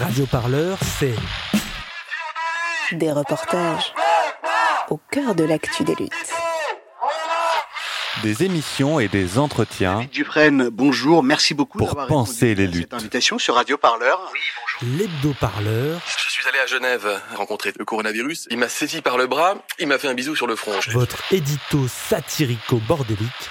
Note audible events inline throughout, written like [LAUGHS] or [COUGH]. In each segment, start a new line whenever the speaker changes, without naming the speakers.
Radio Parleur, c'est
des reportages au cœur de l'actu des luttes.
Des émissions et des entretiens.
David Dufresne, bonjour, merci beaucoup
pour penser les
à cette
luttes.
invitation sur Radio Parleur.
Oui, bonjour.
l'hebdo-parleur,
Je suis allé à Genève rencontrer le coronavirus. Il m'a saisi par le bras, il m'a fait un bisou sur le front.
votre édito satirico-bordélique,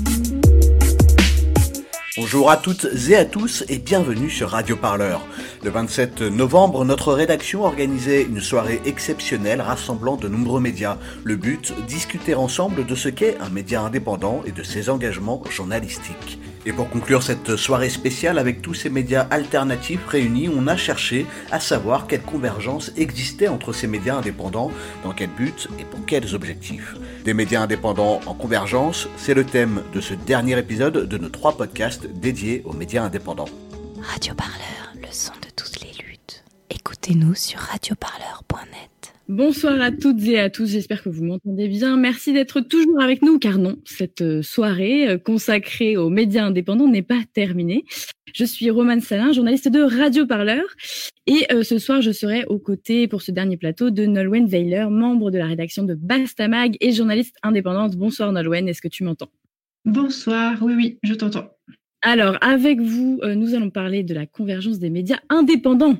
Bonjour à toutes et à tous et bienvenue sur Radio Parleur. Le 27 novembre, notre rédaction organisait une soirée exceptionnelle rassemblant de nombreux médias. Le but, discuter ensemble de ce qu'est un média indépendant et de ses engagements journalistiques. Et pour conclure cette soirée spéciale avec tous ces médias alternatifs réunis, on a cherché à savoir quelle convergence existait entre ces médias indépendants, dans quel but et pour quels objectifs. Des médias indépendants en convergence, c'est le thème de ce dernier épisode de nos trois podcasts dédiés aux médias indépendants.
Radio Parleur, le son de toutes les luttes. Écoutez-nous sur radioparleur.net.
Bonsoir à toutes et à tous, j'espère que vous m'entendez bien. Merci d'être toujours avec nous, car non, cette euh, soirée euh, consacrée aux médias indépendants n'est pas terminée. Je suis Romane Salin, journaliste de Radio Parleur, et euh, ce soir je serai aux côtés pour ce dernier plateau de Nolwenn Weiler, membre de la rédaction de Bastamag et journaliste indépendante. Bonsoir Nolwenn, est-ce que tu m'entends?
Bonsoir, oui, oui, je t'entends.
Alors, avec vous, euh, nous allons parler de la convergence des médias indépendants,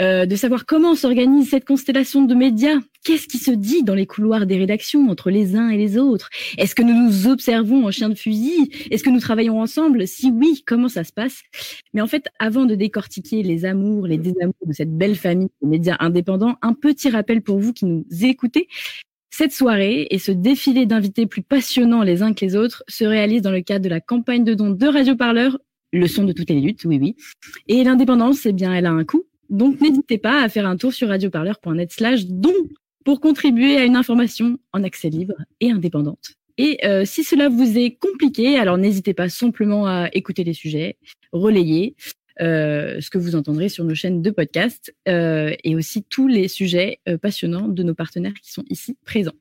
euh, de savoir comment s'organise cette constellation de médias, qu'est-ce qui se dit dans les couloirs des rédactions entre les uns et les autres, est-ce que nous nous observons en chien de fusil, est-ce que nous travaillons ensemble, si oui, comment ça se passe? Mais en fait, avant de décortiquer les amours, les désamours de cette belle famille de médias indépendants, un petit rappel pour vous qui nous écoutez. Cette soirée et ce défilé d'invités plus passionnants les uns que les autres se réalisent dans le cadre de la campagne de dons de Radio Parleur, le son de toutes les luttes, oui oui. Et l'indépendance, eh bien, elle a un coût. Donc n'hésitez pas à faire un tour sur radioparleur.net slash don pour contribuer à une information en accès libre et indépendante. Et euh, si cela vous est compliqué, alors n'hésitez pas simplement à écouter les sujets, relayer euh, ce que vous entendrez sur nos chaînes de podcast euh, et aussi tous les sujets euh, passionnants de nos partenaires qui sont ici présents.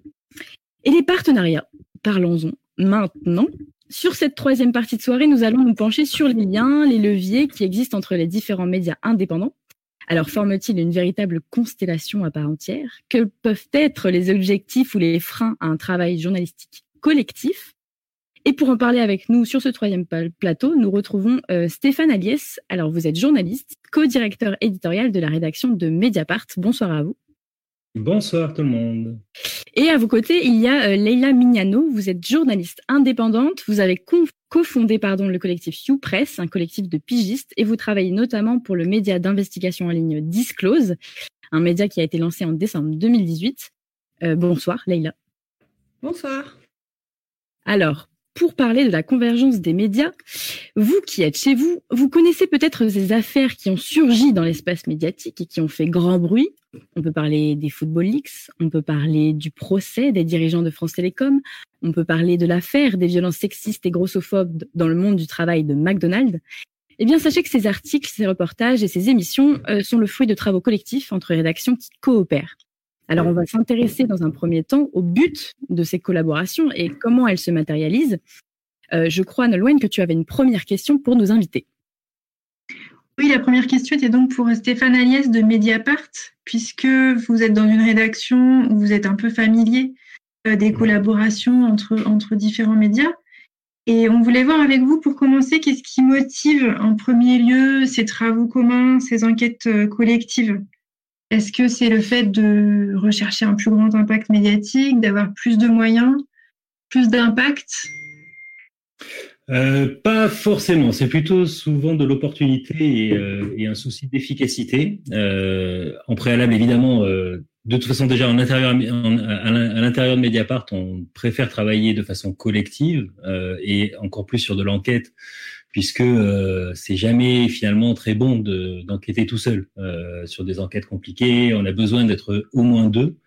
Et les partenariats, parlons-en maintenant. Sur cette troisième partie de soirée, nous allons nous pencher sur les liens, les leviers qui existent entre les différents médias indépendants. Alors, forment-ils une véritable constellation à part entière? Que peuvent être les objectifs ou les freins à un travail journalistique collectif? Et pour en parler avec nous sur ce troisième plateau, nous retrouvons euh, Stéphane Aliès. Alors, vous êtes journaliste, co-directeur éditorial de la rédaction de Mediapart. Bonsoir à vous.
Bonsoir tout le monde.
Et à vos côtés, il y a euh, Leila Mignano. Vous êtes journaliste indépendante. Vous avez cofondé pardon, le collectif YouPress, un collectif de pigistes, et vous travaillez notamment pour le média d'investigation en ligne Disclose, un média qui a été lancé en décembre 2018. Euh, bonsoir, Leila.
Bonsoir.
Alors, pour parler de la convergence des médias, vous qui êtes chez vous, vous connaissez peut-être ces affaires qui ont surgi dans l'espace médiatique et qui ont fait grand bruit. On peut parler des Football Leaks, on peut parler du procès des dirigeants de France Télécom, on peut parler de l'affaire des violences sexistes et grossophobes dans le monde du travail de McDonald's. Eh bien, sachez que ces articles, ces reportages et ces émissions euh, sont le fruit de travaux collectifs entre rédactions qui coopèrent. Alors, on va s'intéresser dans un premier temps au but de ces collaborations et comment elles se matérialisent. Euh, je crois, Nolwenn, que tu avais une première question pour nous inviter.
Oui, la première question était donc pour Stéphane Aliès de Mediapart, puisque vous êtes dans une rédaction où vous êtes un peu familier euh, des collaborations entre, entre différents médias. Et on voulait voir avec vous, pour commencer, qu'est-ce qui motive en premier lieu ces travaux communs, ces enquêtes euh, collectives? Est-ce que c'est le fait de rechercher un plus grand impact médiatique, d'avoir plus de moyens, plus d'impact?
Euh, pas forcément, c'est plutôt souvent de l'opportunité et, euh, et un souci d'efficacité. Euh, en préalable, évidemment, euh, de toute façon déjà en intérieur, en- à l'in- à l'intérieur de Mediapart, on préfère travailler de façon collective et encore plus sur de l'enquête puisque euh, c'est jamais finalement très bon d'enquêter tout seul euh, sur des enquêtes compliquées. On a besoin d'être au moins deux,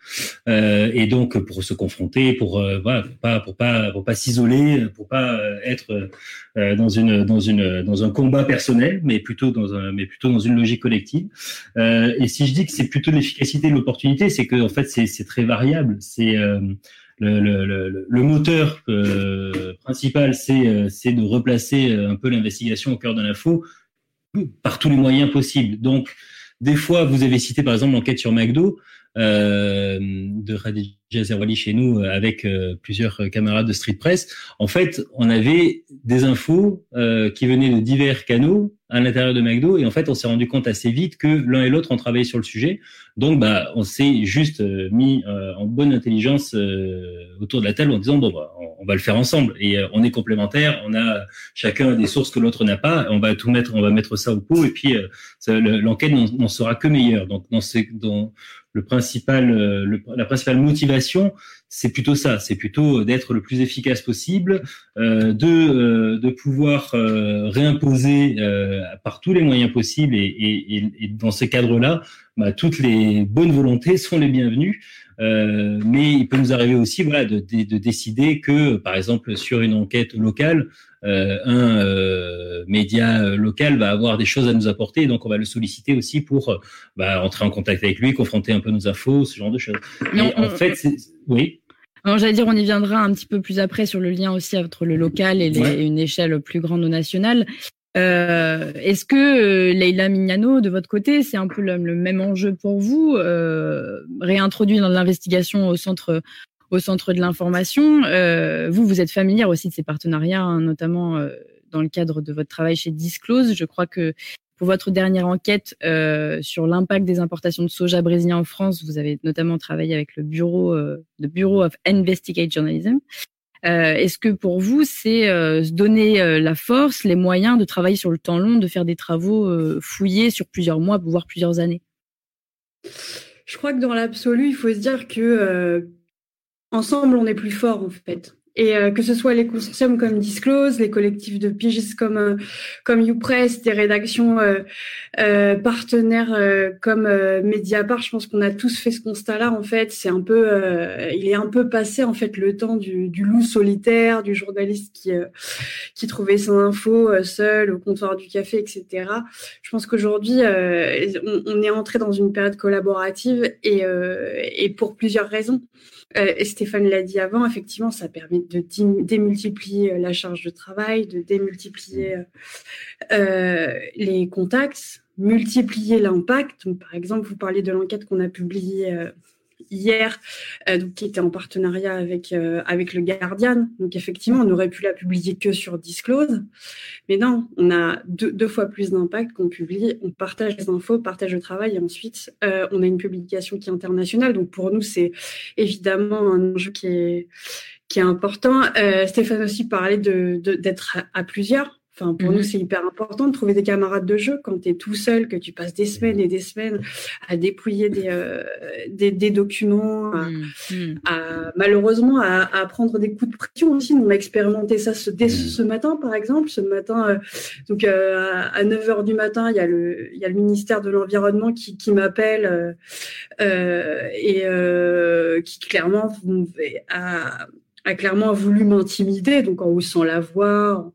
euh, et donc pour se confronter, pour euh, voilà, pour pas pour pas pour pas s'isoler, pour pas être dans une dans une dans un combat personnel, mais plutôt dans un mais plutôt dans une logique collective. et si je dis que c'est plutôt l'efficacité de l'opportunité, c'est que en fait c'est très variable. C'est le, le, le, moteur euh, principal, c'est euh, c'est de replacer euh, un peu l'investigation au cœur de l'info par tous les moyens possibles. Donc, des fois, vous avez cité par exemple l'enquête sur McDo euh, de Khadija Zerwali chez nous avec plusieurs camarades de Street Press. En fait, on avait des infos qui venaient de divers canaux à l'intérieur de McDo et en fait on s'est rendu compte assez vite que l'un et l'autre ont travaillé sur le sujet. Donc bah on s'est juste euh, mis euh, en bonne intelligence euh, autour de la table en disant bon bah, on, va le faire ensemble. Et on est complémentaires on a chacun des sources que l'autre n'a pas. On va tout mettre on va mettre ça au pot et puis l'enquête n'en sera que meilleure. Donc dans, ces, dans le principal, euh, la principale motivation, c'est plutôt ça, c'est plutôt d'être le plus efficace possible, euh, de, euh, de pouvoir réimposer par tous les moyens possibles et, et, dans ce cadre-là, bah, toutes les bonnes volontés sont les bienvenues. mais il peut nous arriver aussi voilà, de, de, décider que, par exemple, sur une enquête locale, euh, un euh, média euh, local va avoir des choses à nous apporter, donc on va le solliciter aussi pour bah, entrer en contact avec lui, confronter un peu nos infos, ce genre de choses.
Mais en fait, oui. J'allais dire, on y viendra un petit peu plus après sur le lien aussi entre le local et une échelle plus grande ou nationale. Euh, Est-ce que euh, Leila Mignano, de votre côté, c'est un peu le, même enjeu pour vous, euh, réintroduit dans l'investigation au centre au centre de l'information. Euh, vous, vous êtes familière aussi de ces partenariats, hein, notamment euh, dans le cadre de votre travail chez Disclose. Je crois que pour votre dernière enquête euh, sur l'impact des importations de soja brésilien en France, vous avez notamment travaillé avec le bureau, euh, Bureau of Investigate Journalism. Euh, Est-ce que pour vous, c'est euh, se donner la force, les moyens de travailler sur le temps long, de faire des travaux fouillés sur plusieurs mois, voire plusieurs années?
Je crois que dans l'absolu, il faut se dire que ensemble, on est plus fort en fait. Et euh, que ce soit les consortiums comme Disclose, les collectifs de pigistes comme euh, comme YouPress, des rédactions euh, euh partenaires comme Mediapart, je pense qu'on a tous fait ce constat-là. En fait, c'est un peu, il est un peu passé en fait le temps du, du loup solitaire, du journaliste qui qui trouvait son info seul au comptoir du café, etc. Je pense qu'aujourd'hui, on, on, est entré dans une période collaborative et et pour plusieurs raisons. Euh, Stéphane l'a dit avant, effectivement, ça permet de démultiplier euh, la charge de travail, de démultiplier euh, les contacts, multiplier l'impact. Par exemple, vous parlez de l'enquête qu'on a publiée hier, euh, donc, qui était en partenariat avec, euh, avec le Guardian. Donc effectivement, on aurait pu la publier que sur Disclose. Mais non, on a deux, fois plus d'impact qu'on publie. On partage les infos, partage le travail et ensuite, euh, on a une publication qui est internationale. Donc pour nous, c'est évidemment un enjeu qui est, qui est important. Stéphane aussi parlait de, d'être à plusieurs pour nous, mhm. c'est hyper important de trouver des camarades de jeu quand tu es tout seul, que tu passes des semaines et des semaines à dépouiller des, euh, des, documents, mhm. Mhm. à, malheureusement à, à, prendre des coups de pression aussi. On a expérimenté ça ce, dès ce matin, par exemple. Ce matin, euh, donc euh, à 9 h du matin, il y a le, il y a le ministère de l'Environnement qui, qui m'appelle et qui clairement a, a clairement voulu m'intimider, donc en haussant la voix en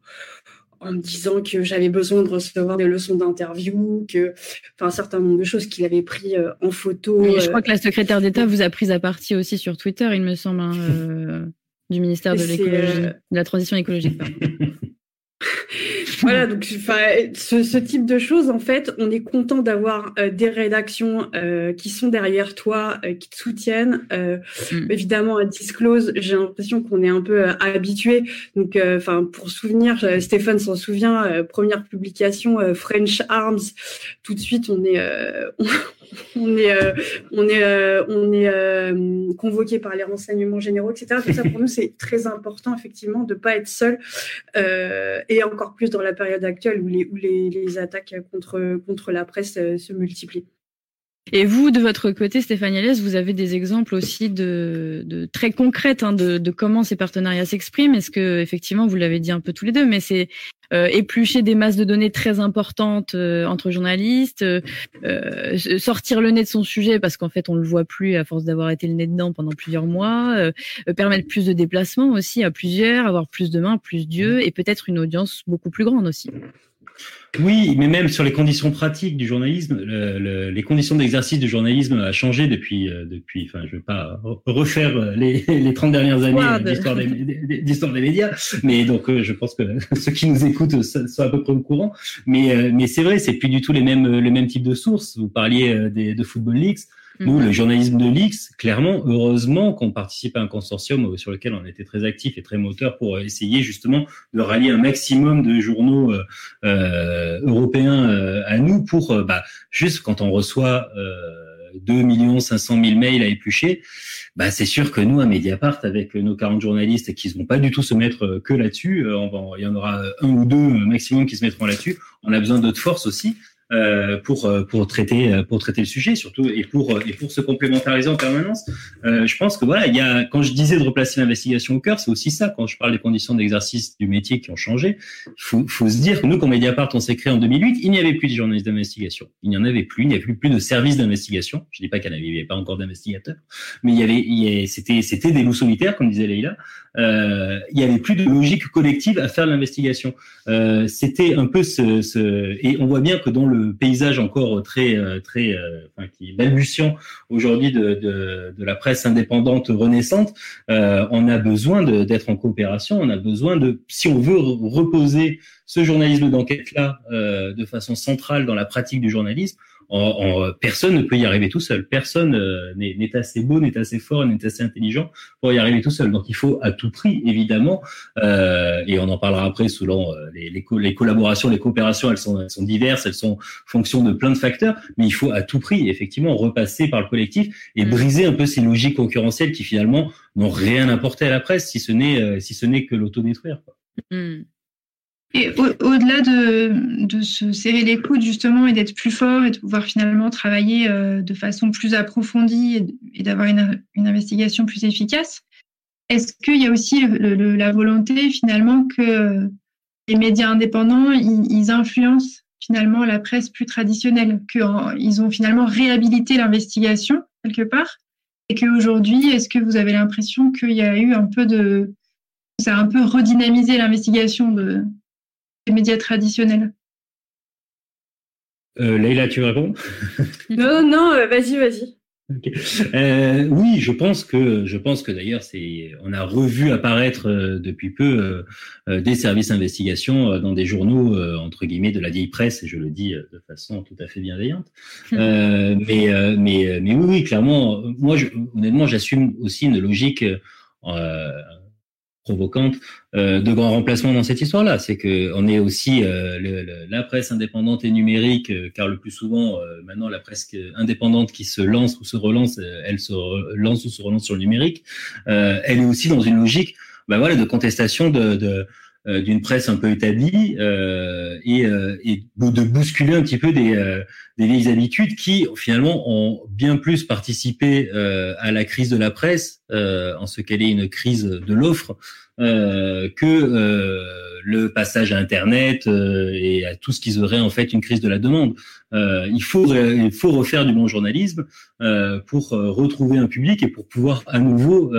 me disant que j'avais besoin de recevoir des leçons d'interview, que, enfin, un certain nombre de choses qu'il avait pris euh, en photo.
je crois euh, que la secrétaire d'État vous a pris à partie aussi sur Twitter, il me semble, hein, [LAUGHS] euh, du ministère de l'écologie, de la transition écologique. [LAUGHS] [LAUGHS]
voilà, donc ce, ce, type de choses, en fait, on est content d'avoir euh, des rédactions euh, qui sont derrière toi, euh, qui te soutiennent. Mm. Évidemment, à Disclose, j'ai l'impression qu'on est un peu habitué. Donc, enfin, pour souvenir, Stéphane s'en souvient, première publication French Arms. Tout de suite, on est, [LAUGHS] on est, on est, on est convoqué par les renseignements généraux, etc. Tout ça pour nous, c'est très important, effectivement, de pas être seul et encore plus dans la période actuelle où les, où les, les attaques contre, contre la presse euh, se multiplient.
Et vous, de votre côté, Stéphanie Alès, vous avez des exemples aussi de, de très concrètes hein, de, de, comment ces partenariats s'expriment. Est-ce que effectivement, vous l'avez dit un peu tous les deux, mais c'est euh, éplucher des masses de données très importantes euh, entre journalistes, euh, euh, sortir le nez de son sujet parce qu'en fait on le voit plus à force d'avoir été le nez dedans pendant plusieurs mois, euh, permettre plus de déplacements aussi à plusieurs, avoir plus de mains, plus d'yeux et peut-être une audience beaucoup plus grande aussi.
Oui, mais même sur les conditions pratiques du journalisme, le, le, les conditions d'exercice du journalisme a changé depuis, euh, depuis. Enfin, je vais pas refaire les, les 30 dernières années euh, d'histoire des, des médias, mais donc euh, je pense que [LAUGHS] ceux qui nous écoutent sont à peu près au courant. Mais, mais c'est vrai, c'est plus du tout les mêmes, le même type de sources. Vous parliez des, de Football Leaks. Nous, le journalisme de l'X, clairement, heureusement qu'on participe à un consortium sur lequel on était très actif et très moteur pour essayer justement de rallier un maximum de journaux euh, euh, européens euh, à nous pour, euh, bah, juste quand on reçoit euh, 2 500 000 mails à éplucher, bah, c'est sûr que nous, à Mediapart, avec nos 40 journalistes qui ne vont pas du tout se mettre que là-dessus, il y en aura un ou deux maximum qui se mettront là-dessus, on a besoin d'autres forces aussi. Euh, pour pour traiter pour traiter le sujet surtout et pour et pour se complémentariser en permanence. Euh, je pense que voilà, il y a quand je disais de replacer l'investigation au cœur, c'est aussi ça. Quand je parle des conditions d'exercice du métier qui ont changé, faut, faut se dire que nous, quand Mediapart, on s'est créé en 2008, il n'y avait plus de journalistes d'investigation. Il n'y en avait plus. Il n'y avait plus de services d'investigation. Je dis pas qu'il n'y avait pas encore d'investigateurs, mais il y avait, il c'était c'était des loups solitaires, comme disait Leïla. Euh, il y avait plus de logique collective à faire l'investigation. Euh, c'était un peu ce, ce et on voit bien que dans le paysage encore très euh, très euh, enfin, qui est balbutiant aujourd'hui de, de, de, la presse indépendante renaissante, euh, on a besoin d'être en coopération. On a besoin de, si on veut reposer ce journalisme d'enquête là de façon centrale dans la pratique du journalisme, en, en, personne ne peut y arriver tout seul. Personne euh, n'est assez beau, n'est assez fort, n'est assez intelligent pour y arriver tout seul. Donc il faut à tout prix, évidemment, euh, et on en parlera après selon euh, les, les, les, collaborations, les coopérations, elles sont, elles sont diverses, elles sont fonction de plein de facteurs, mais il faut à tout prix, effectivement, repasser par le collectif et mmh. briser un peu ces logiques concurrentielles qui finalement n'ont rien apporté à la presse, si ce n'est euh, si ce n'est que l'autodétruire.
Mmh. Et au-delà de, de, se serrer les coudes justement et d'être plus fort et de pouvoir finalement travailler euh, de façon plus approfondie et, d'avoir une, une, investigation plus efficace, est-ce qu'il y a aussi la volonté finalement que les médias indépendants ils influencent finalement la presse plus traditionnelle, qu'ils ont finalement réhabilité l'investigation quelque part et qu'aujourd'hui, est-ce que vous avez l'impression qu'il y a eu un peu de... ça a un peu redynamisé l'investigation de, des médias traditionnels
euh, Leïla, tu veux répondre [LAUGHS]
Non, non, euh, vas-y, vas-y.
Okay. Euh, oui, je pense que je pense que d'ailleurs c'est on a revu apparaître euh, depuis peu euh, des services d'investigation euh, dans des journaux euh, entre guillemets de la vieille presse et je le dis de façon tout à fait bienveillante. mais mais mais oui, oui clairement moi je, honnêtement j'assume aussi une logique provocante euh, de grands remplacements dans cette histoire-là. C'est que on est aussi euh, le, le, la presse indépendante et numérique, euh, car le plus souvent euh, maintenant la presse indépendante qui se lance ou se relance, euh, elle se lance ou se relance sur le numérique. elle est aussi dans une logique, ben voilà, de contestation de, de d'une presse un peu établie euh, et, euh, et, de bousculer un petit peu des, euh, des vieilles habitudes qui finalement ont bien plus participé à la crise de la presse en ce qu'elle est une crise de l'offre que le passage à Internet et à tout ce qui serait en fait une crise de la demande. il faut il faut refaire du bon journalisme pour retrouver un public et pour pouvoir à nouveau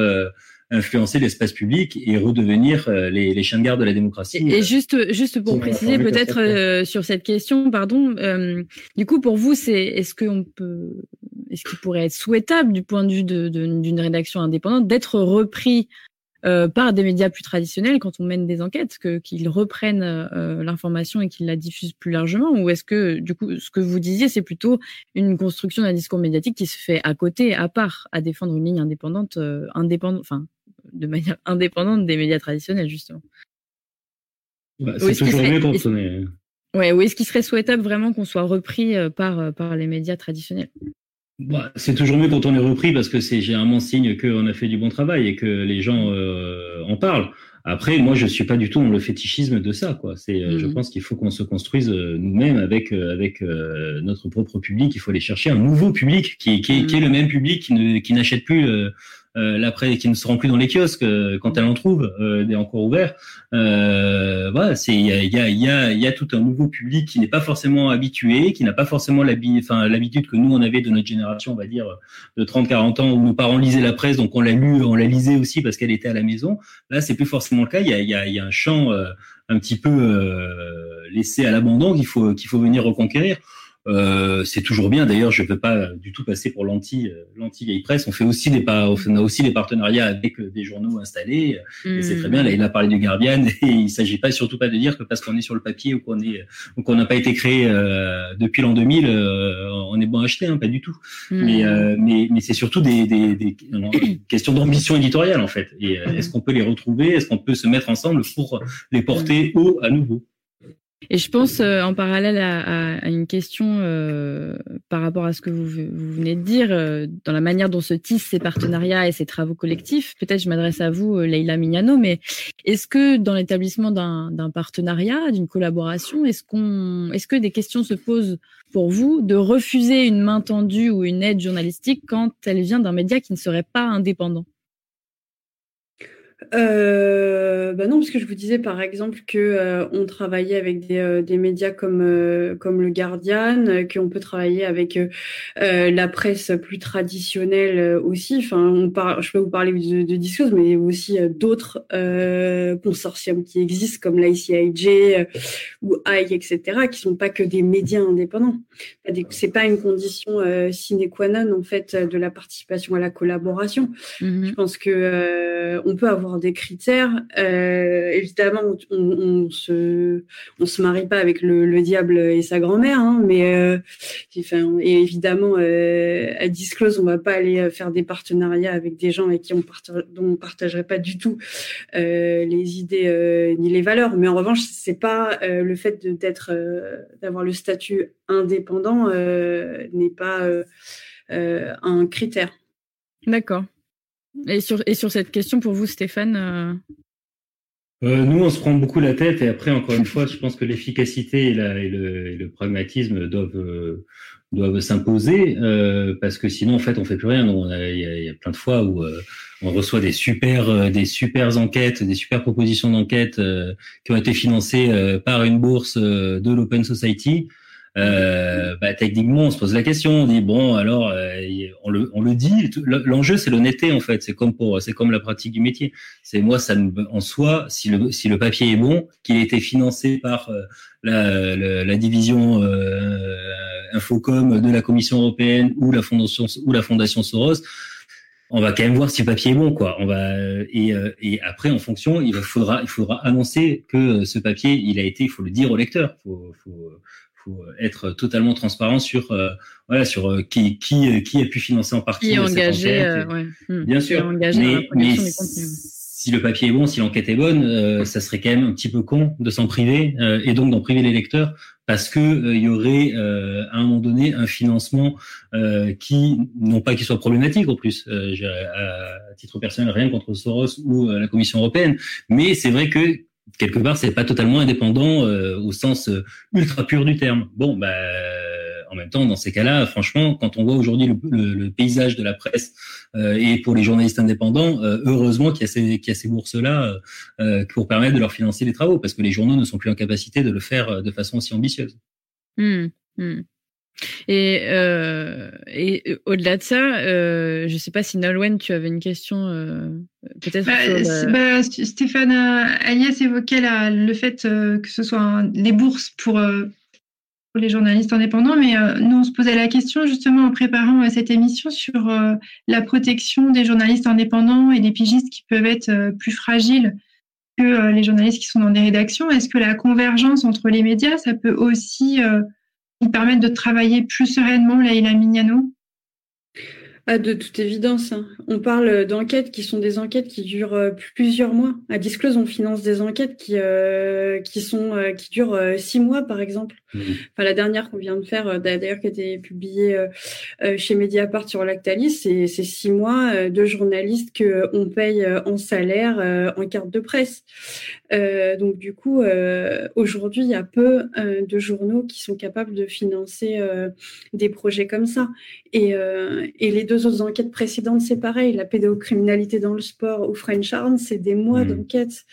influencer l'espace public et redevenir euh, les, les, chiens de garde de la démocratie.
Et juste, juste pour préciser peut-être euh, sur cette question, pardon, euh, du coup pour vous, c'est est-ce qu'on peut, est-ce qu'il pourrait être souhaitable du point de vue d'une de, de, rédaction indépendante d'être repris euh, par des médias plus traditionnels quand on mène des enquêtes, que qu'ils reprennent euh, l'information et qu'ils la diffusent plus largement, ou est-ce que du coup ce que vous disiez c'est plutôt une construction d'un discours médiatique qui se fait à côté, à part, à défendre une ligne indépendante, euh, indépendante, enfin de manière indépendante des médias traditionnels, justement.
Bah, c'est toujours mieux quand on est.
Ouais, ou est-ce qu'il serait souhaitable vraiment qu'on soit repris par, par les médias traditionnels
bah, c'est toujours mieux quand on est repris parce que c'est généralement signe qu'on a fait du bon travail et que les gens euh, en parlent. Après, moi, je suis pas du tout dans le fétichisme de ça, quoi. C'est, euh, je
Mhm.
pense qu'il faut qu'on se construise euh, nous-mêmes avec euh, avec euh, notre propre public. Il faut aller chercher un nouveau public qui, qui, est, qui est le même public qui ne qui n'achète plus euh, euh, la presse, qui ne se rend plus dans les kiosques euh, quand elle en trouve euh, des encore ouverts. Euh, voilà, c'est il y a y a y y a tout un nouveau public qui n'est pas forcément habitué, qui n'a pas forcément l'habitude que nous on avait de notre génération, on va dire de 30-40 ans où nos parents lisaient la presse, donc on l'a lu, on la lisait aussi parce qu'elle était à la maison. Là, c'est plus forcément le cas. Il y a, y a, y a un champ un petit peu laissé à l'abandon qu'il faut qu'il faut venir reconquérir. Euh, c'est toujours bien. D'ailleurs, je ne veux pas du tout passer pour l'anti euh, l'anti vieille presse. On fait aussi des pas, on a aussi des partenariats avec euh, des journaux installés. Et c'est très bien. Là, il a parlé du Guardian. [LAUGHS] Et il s'agit pas surtout pas de dire que parce qu'on est sur le papier ou qu'on est ou qu'on n'a pas été créé euh, depuis l'an 2000, euh, on est bon à acheter. Hein, pas du tout.
Mm.
Mais, euh, mais, mais c'est surtout des, des, des [COUGHS] questions d'ambition éditoriale en fait. Et est-ce qu'on peut les retrouver? Est-ce qu'on peut se mettre ensemble pour les porter haut à nouveau?
Et je pense euh, en parallèle à, une question euh, par rapport à ce que vous, venez de dire, euh, dans la manière dont se tissent ces partenariats et ces travaux collectifs. Peut-être je m'adresse à vous, Leïla Mignano, mais est-ce que dans l'établissement d'un d'un partenariat, d'une collaboration, est-ce qu'on, est-ce que des questions se posent pour vous de refuser une main tendue ou une aide journalistique quand elle vient d'un média qui ne serait pas indépendant?
Euh, bah non, parce que je vous disais par exemple que euh, on travaillait avec des, euh, des médias comme euh, comme le Guardian, euh, qu'on peut travailler avec euh, la presse plus traditionnelle euh, aussi. Enfin, on par... je peux vous parler de, de Disclose, mais aussi d'autres euh, consortiums qui existent comme l'ICIJ euh, ou AI, etc., qui sont pas que des médias indépendants. C'est pas une condition euh, sine qua non en fait de la participation à la collaboration. Je pense que euh, on peut avoir des critères. Euh, évidemment, on, on se on se marie pas avec le, le diable et sa grand-mère, hein, mais euh, et évidemment euh, à Disclose, on va pas aller faire des partenariats avec des gens avec qui on partage, dont on partagerait pas du tout les idées ni les valeurs. Mais en revanche, c'est pas le fait d'être d'avoir le statut indépendant n'est pas un critère.
D'accord. Et sur, et sur cette question, pour vous, Stéphane euh,
Euh, nous, on se prend beaucoup la tête et après, encore une fois, je pense que l'efficacité et, et le, et le pragmatisme doivent euh, doivent s'imposer euh, parce que sinon, en fait, on fait plus rien. Il y, y a plein de fois où on reçoit des super des super enquêtes, des super propositions d'enquête qui ont été financées par une bourse de l'Open Society. Euh, bah, techniquement, on se pose la question, on dit bon, alors euh, on le on le dit. L'enjeu, c'est l'honnêteté en fait. C'est comme pour c'est comme la pratique du métier. C'est moi, ça me, en soi, si le si le papier est bon, qu'il ait été financé par euh, la, la, la division euh, Infocom de la Commission européenne ou la fondation ou la fondation Soros, on va quand même voir si le papier est bon, quoi. On va et, euh, et après en fonction, il faudra il faudra annoncer que euh, ce papier il a été, il faut le dire au lecteur. Faut, faut, faut être totalement transparent sur euh, voilà sur euh, qui qui euh, qui a pu financer en partie
qui est
euh, cette
engagé,
enquête.
euh, ouais. Hmm.
Bien sûr,
engagé
mais, mais si le papier est bon, si l'enquête est bonne, euh, ça serait quand même un petit peu con de s'en priver euh, et donc d'en priver les lecteurs parce que euh, il y aurait euh, à un moment donné un financement euh, qui non pas qu'il soit problématique en plus, euh, à, titre personnel rien contre Soros ou euh, la Commission européenne, mais c'est vrai que quelque part c'est pas totalement indépendant euh, au sens euh, ultra pur du terme. Bon bah en même temps, dans ces cas-là, franchement, quand on voit aujourd'hui le, le- le paysage de la presse euh, et pour les journalistes indépendants, euh, heureusement qu'il y a ces, qu'il y a ces bourses-là euh, pour permettre de leur financer les travaux, parce que les journaux ne sont plus en capacité de le faire de façon aussi ambitieuse.
Hmm, hmm. Et, euh, et au-delà de ça, euh, je sais pas si Nolwenn, tu avais une question, euh, peut-être.
Bah, bah, St- Stéphane Aliès évoquait la- le fait euh, que ce soit un- les bourses pour, euh, pour les journalistes indépendants, mais euh, nous, on se posait la question justement en préparant euh, cette émission sur euh, la protection des journalistes indépendants et des pigistes qui peuvent être plus fragiles que les journalistes qui sont dans des rédactions. Est-ce que la convergence entre les médias, ça peut aussi nous permettre de travailler plus sereinement, Laïla Mignano?
Ah, de toute évidence. hein. On parle d'enquêtes qui sont des enquêtes qui durent plusieurs mois. À Disclose, on finance des enquêtes qui, qui, sont, qui durent six mois, par exemple. Enfin, la dernière qu'on vient de faire, d'ailleurs, qui a été publiée chez Mediapart sur Lactalis, c'est six mois de journalistes que on paye en salaire, en carte de presse. donc, du coup, aujourd'hui, il y a peu de journaux qui sont capables de financer des projets comme ça. Et, et les deux autres enquêtes précédentes, c'est pareil. La pédocriminalité dans le sport ou French Arms, c'est des mois mmh. d'enquête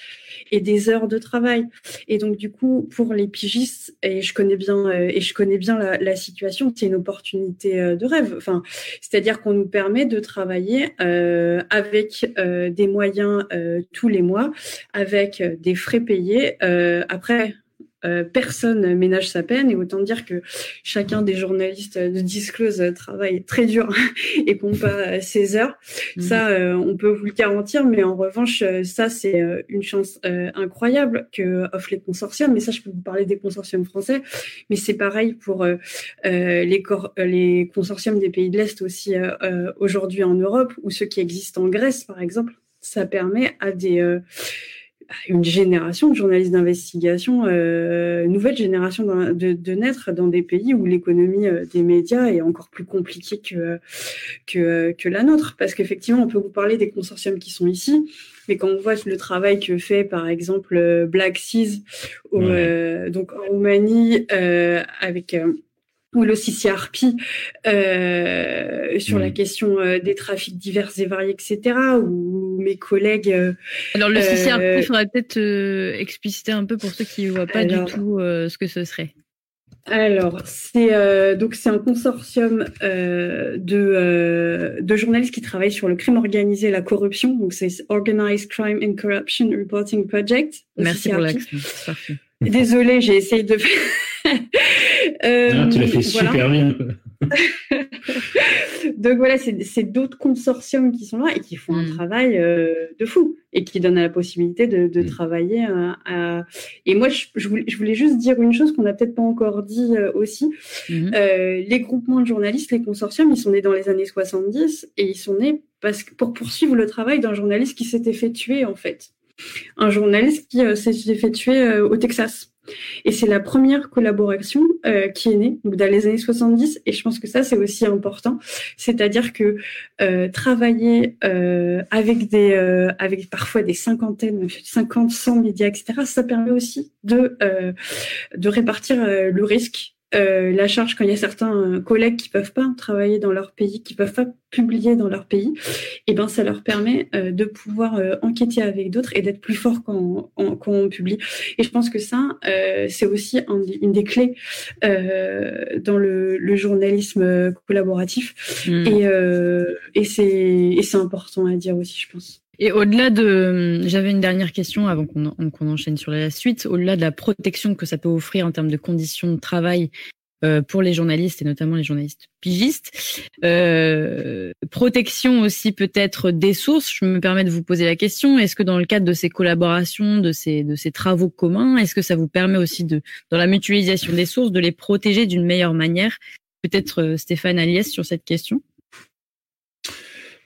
et des heures de travail. Et donc, du coup, pour les pigistes, et je connais bien, euh, et je connais bien la, situation, c'est une opportunité euh, de rêve. Enfin, c'est-à-dire qu'on nous permet de travailler euh, avec des moyens tous les mois, avec des frais payés. après, euh, personne ménage sa peine et autant dire que chacun des journalistes de Disclose travaille très dur [LAUGHS] et compte pas ses heures. Mmh. Ça, euh, on peut vous le garantir, mais en revanche, euh, ça c'est une chance incroyable que offrent les consortiums. Mais ça, je peux vous parler des consortiums français, mais c'est pareil pour les, les consortiums des pays de l'Est aussi aujourd'hui en Europe ou ceux qui existent en Grèce, par exemple. Ça permet à des une génération de journalistes d'investigation, euh, nouvelle génération de, de, naître dans des pays où l'économie euh, des médias est encore plus compliquée que, que, que la nôtre. Parce qu'effectivement, on peut vous parler des consortiums qui sont ici, mais quand on voit le travail que fait, par exemple, euh, Black Seas, euh, donc en Roumanie, avec ou le CCRP euh, sur la question euh, des trafics divers et variés, etc. Ou mes collègues. Euh,
Alors le CCRP, il faudrait peut-être expliciter un peu pour ceux qui ne voient pas du tout ce que ce serait.
Alors, c'est donc c'est un consortium de de journalistes qui travaillent sur le crime organisé et la corruption. Donc c'est Organized Crime and Corruption Reporting Project.
Merci pour l'accent.
Désolée, j'ai essayé de
euh, tu l'as fait super bien. [LAUGHS]
Donc voilà, c'est d'autres consortiums qui sont là et qui font un mm. travail euh, de fou et qui donnent la possibilité de, de mm. travailler. À, Et moi, je, voulais, je, voulais, juste dire une chose qu'on n'a peut-être pas encore dit euh, aussi. Mm-hmm. Euh, les groupements de journalistes, les consortiums, ils sont nés dans les années 70 et ils sont nés parce que, pour poursuivre le travail d'un journaliste qui s'était fait tuer en fait. Un journaliste qui s'était fait tuer au Texas. Et c'est la première collaboration euh, qui est née donc dans les années 70 et je pense que ça c'est aussi important, c'est-à-dire que euh, travailler euh, avec des avec parfois des cinquantaines, 50, 100 médias etc. Ça permet aussi de de répartir le risque euh, la charge quand il y a certains euh, collègues qui peuvent pas travailler dans leur pays, qui peuvent pas publier dans leur pays, et eh ben ça leur permet euh, de pouvoir enquêter avec d'autres et d'être plus fort quand on, quand on, publie. Et je pense que ça, c'est aussi une des clés dans le, le, journalisme collaboratif. Mmh. Et, et c'est important à dire aussi, je pense.
Et au-delà de, j'avais une dernière question avant qu'on enchaîne sur la suite. Au-delà de la protection que ça peut offrir en termes de conditions de travail euh, pour les journalistes et notamment les journalistes pigistes, euh, protection aussi peut-être des sources. Je me permets de vous poser la question est-ce que dans le cadre de ces collaborations, de ces de ces travaux communs, est-ce que ça vous permet aussi de, dans la mutualisation des sources, de les protéger d'une meilleure manière? Peut-être euh, Stéphane Aliès sur cette question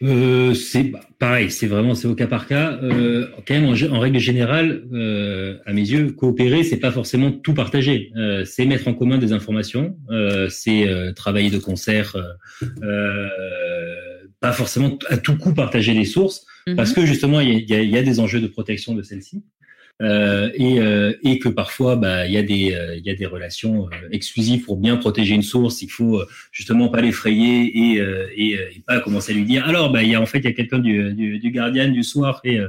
euh, c'est bah, pareil, c'est vraiment c'est au cas par cas. Euh, quand même, en, règle générale, euh, à mes yeux, coopérer, c'est pas forcément tout partager. Euh, c'est mettre en commun des informations, euh, c'est euh, travailler de concert, pas forcément à tout coup partager les sources, mm-hmm. parce que justement, il y a, y a, des enjeux de protection de celles-ci. Euh, et, euh, et, que parfois bah il y a des euh, il y a des relations exclusives pour bien protéger une source il faut justement pas l'effrayer et, et, et, pas commencer à lui dire alors bah il y a en fait il y a quelqu'un du, du, du Guardian du soir et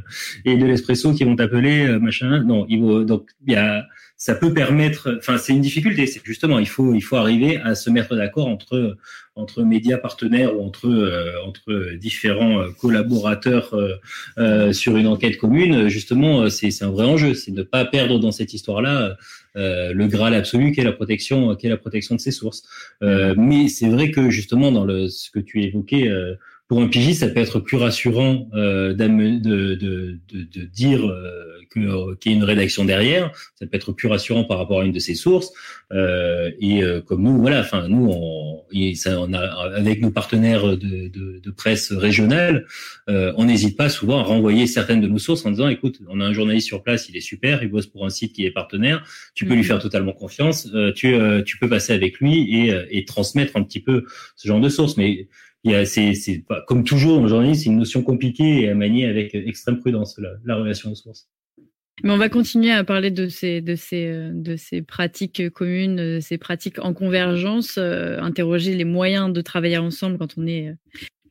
et de l'Espresso qui vont t'appeler machin. Non il faut, donc il y a ça peut permettre, enfin c'est une difficulté, c'est justement il faut il faut arriver à se mettre d'accord entre entre médias partenaires ou entre euh, entre différents euh, collaborateurs euh, euh, sur une enquête commune. Justement, c'est c'est un vrai enjeu, c'est ne pas perdre dans cette histoire-là le graal absolu qui est la protection qui est la protection de ses sources. mais c'est vrai que justement dans le ce que tu évoquais pour un pigiste, ça peut être plus rassurant euh, de, de, de, de, dire que qu'il y ait une rédaction derrière. Ça peut être plus rassurant par rapport à une de ses sources. et comme nous, voilà, enfin nous, on, ça, on a avec nos partenaires de, de, de presse régionale, on n'hésite pas souvent à renvoyer certaines de nos sources en disant, écoute, on a un journaliste sur place, il est super, il bosse pour un site qui est partenaire, tu peux lui faire totalement confiance, tu tu peux passer avec lui et, et transmettre un petit peu ce genre de sources, mais c'est, comme toujours en journalisme, c'est une notion compliquée et à manier avec extrême prudence, la, relation aux sources.
Mais on va continuer à parler de ces, de ces, de ces pratiques communes, de ces pratiques en convergence, euh, interroger les moyens de travailler ensemble quand on est euh,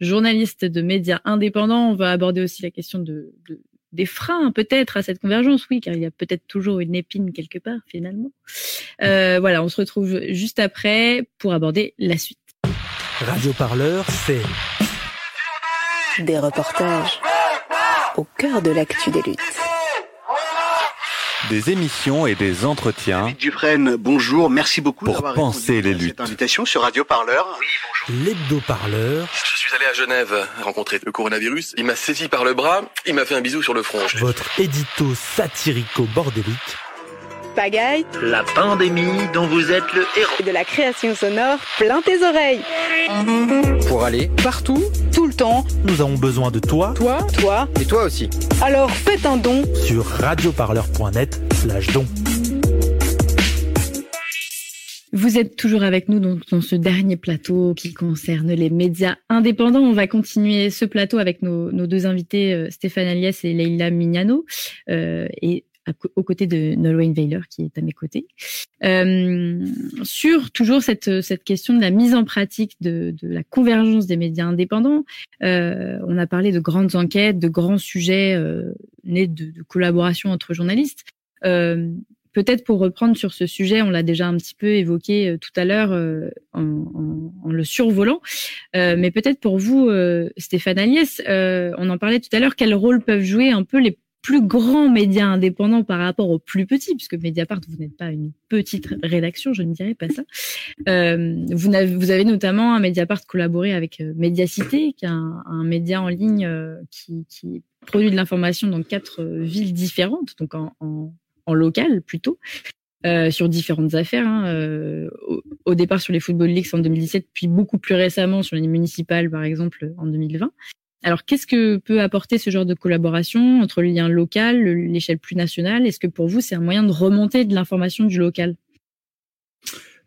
journaliste de médias indépendants. On va aborder aussi la question de, de des freins peut-être à cette convergence, oui, car il y a peut-être toujours une épine quelque part finalement. Euh, voilà, on se retrouve juste après pour aborder la suite.
Radio Parleur, c'est
des reportages au cœur de l'actu des luttes.
Des émissions et des entretiens.
Dufresne, bonjour, merci beaucoup
pour penser les luttes.
Cette invitation sur Radio Parleur.
Oui, bonjour. L'hebdo-parleur.
Je suis allé à Genève rencontrer le coronavirus. Il m'a saisi par le bras, il m'a fait un bisou sur le front.
Votre édito satirico-bordélique
la pandémie dont vous êtes le héros.
Et de la création sonore plein tes oreilles.
Pour aller
partout, tout le temps.
Nous avons besoin de toi.
Toi. Toi.
Et toi aussi.
Alors faites un don
sur radioparleur.net slash don.
Vous êtes toujours avec nous dans, dans, ce dernier plateau qui concerne les médias indépendants. On va continuer ce plateau avec nos, nos deux invités, euh, Stéphane Aliès et Leila Mignano. Euh, et aux côtés de Nolwenn Weiler qui est à mes côtés, euh, sur toujours cette, question de la mise en pratique de, la convergence des médias indépendants. Euh, on a parlé de grandes enquêtes, de grands sujets euh, nés de, collaboration entre journalistes. Peut-être pour reprendre sur ce sujet, on l'a déjà un petit peu évoqué tout à l'heure en, en, le survolant, mais peut-être pour vous, Stéphane Agnès, on en parlait tout à l'heure, quel rôle peuvent jouer un peu les plus grands médias indépendants par rapport aux plus petits, puisque Mediapart, vous n'êtes pas une petite rédaction, je ne dirais pas ça. Euh, vous, avez, vous avez notamment un Mediapart collaboré avec euh, Mediacité, qui est un, un média en ligne euh, qui, qui, produit de l'information dans quatre euh, villes différentes, donc en, en, en local plutôt. Euh, sur différentes affaires, hein, euh, au, au, départ sur les Football Leagues en 2017, puis beaucoup plus récemment sur les municipales, par exemple, en 2020. Alors, qu'est-ce que peut apporter ce genre de collaboration entre le lien local, l'échelle plus nationale? Est-ce que pour vous, c'est un moyen de remonter de l'information du local?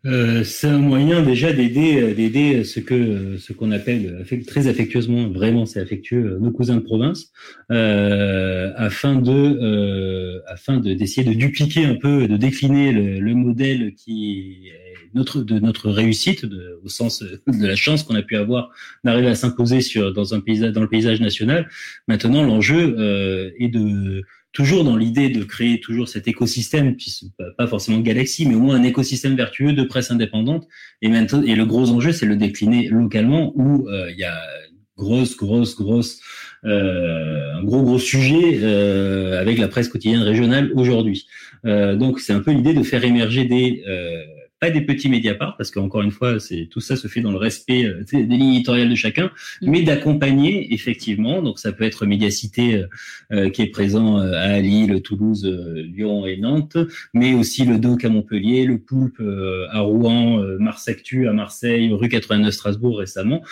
Euh, c'est un moyen déjà d'aider euh, d'aider ce que ce qu'on appelle très affectueusement vraiment c'est affectueux euh, nos cousins de province euh, afin de euh, afin de d'essayer de dupliquer un peu de décliner le, le modèle qui notre de notre réussite de, au sens de la chance qu'on a pu avoir d'arriver à s'imposer sur dans un paysage dans le paysage national maintenant l'enjeu euh, est de toujours dans l'idée de créer toujours cet écosystème, pas forcément Galaxy, mais au moins un écosystème vertueux de presse indépendante. Et maintenant, et le gros enjeu, c'est le décliner localement, où euh, il y a grosse, grosse, grosse, euh, un gros, gros sujet euh, avec la presse quotidienne régionale aujourd'hui. Euh, donc, c'est un peu l'idée de faire émerger des euh, pas des petits Mediapart, parce qu'encore une fois, c'est tout ça se fait dans le respect euh, des lignes éditoriales de chacun, mm. mais d'accompagner effectivement. Donc ça peut être Médiacité euh, euh, qui est présent à Lille, Toulouse, Lyon et Nantes, mais aussi le Doc à Montpellier, le Poulpe à Rouen, Mars Actu à Marseille, rue 89 Strasbourg récemment.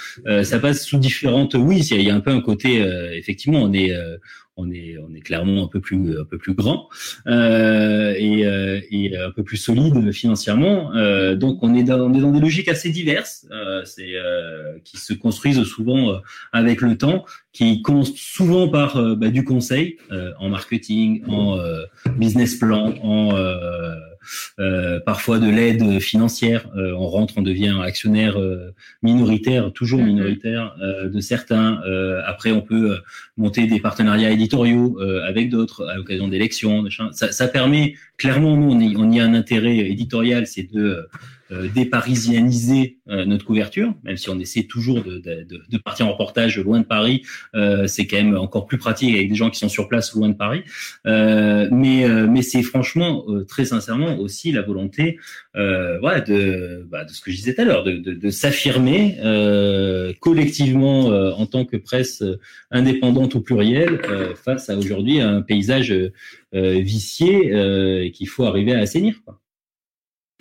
ça passe sous différentes. Oui, il y a un peu un côté. effectivement, on est on est on est clairement un peu plus un peu plus grand euh, et, euh, et, un peu plus solide financièrement. Euh, donc on est dans on est dans des logiques assez diverses, euh, c'est euh, qui se construisent souvent euh, avec le temps, qui commencent souvent par bah, du conseil en marketing, en business plan, en euh, parfois de l'aide financière. Euh, on rentre, on devient actionnaire euh, minoritaire, toujours mm-hmm. minoritaire de certains. après, on peut monter des partenariats éditoriaux avec d'autres à l'occasion d'élections. Ça, ça, permet clairement, nous, on y, on y a un intérêt éditorial, c'est de euh, déparisianiser euh, notre couverture, même si on essaie toujours de, de, de partir en reportage loin de Paris, euh, c'est quand même encore plus pratique avec des gens qui sont sur place loin de Paris. mais mais c'est franchement, très sincèrement, aussi la volonté voilà, de, bah, de ce que je disais tout à l'heure, de, de, de s'affirmer collectivement en tant que presse indépendante ou plurielle face à aujourd'hui un paysage vicié qu'il faut arriver à assainir. Quoi.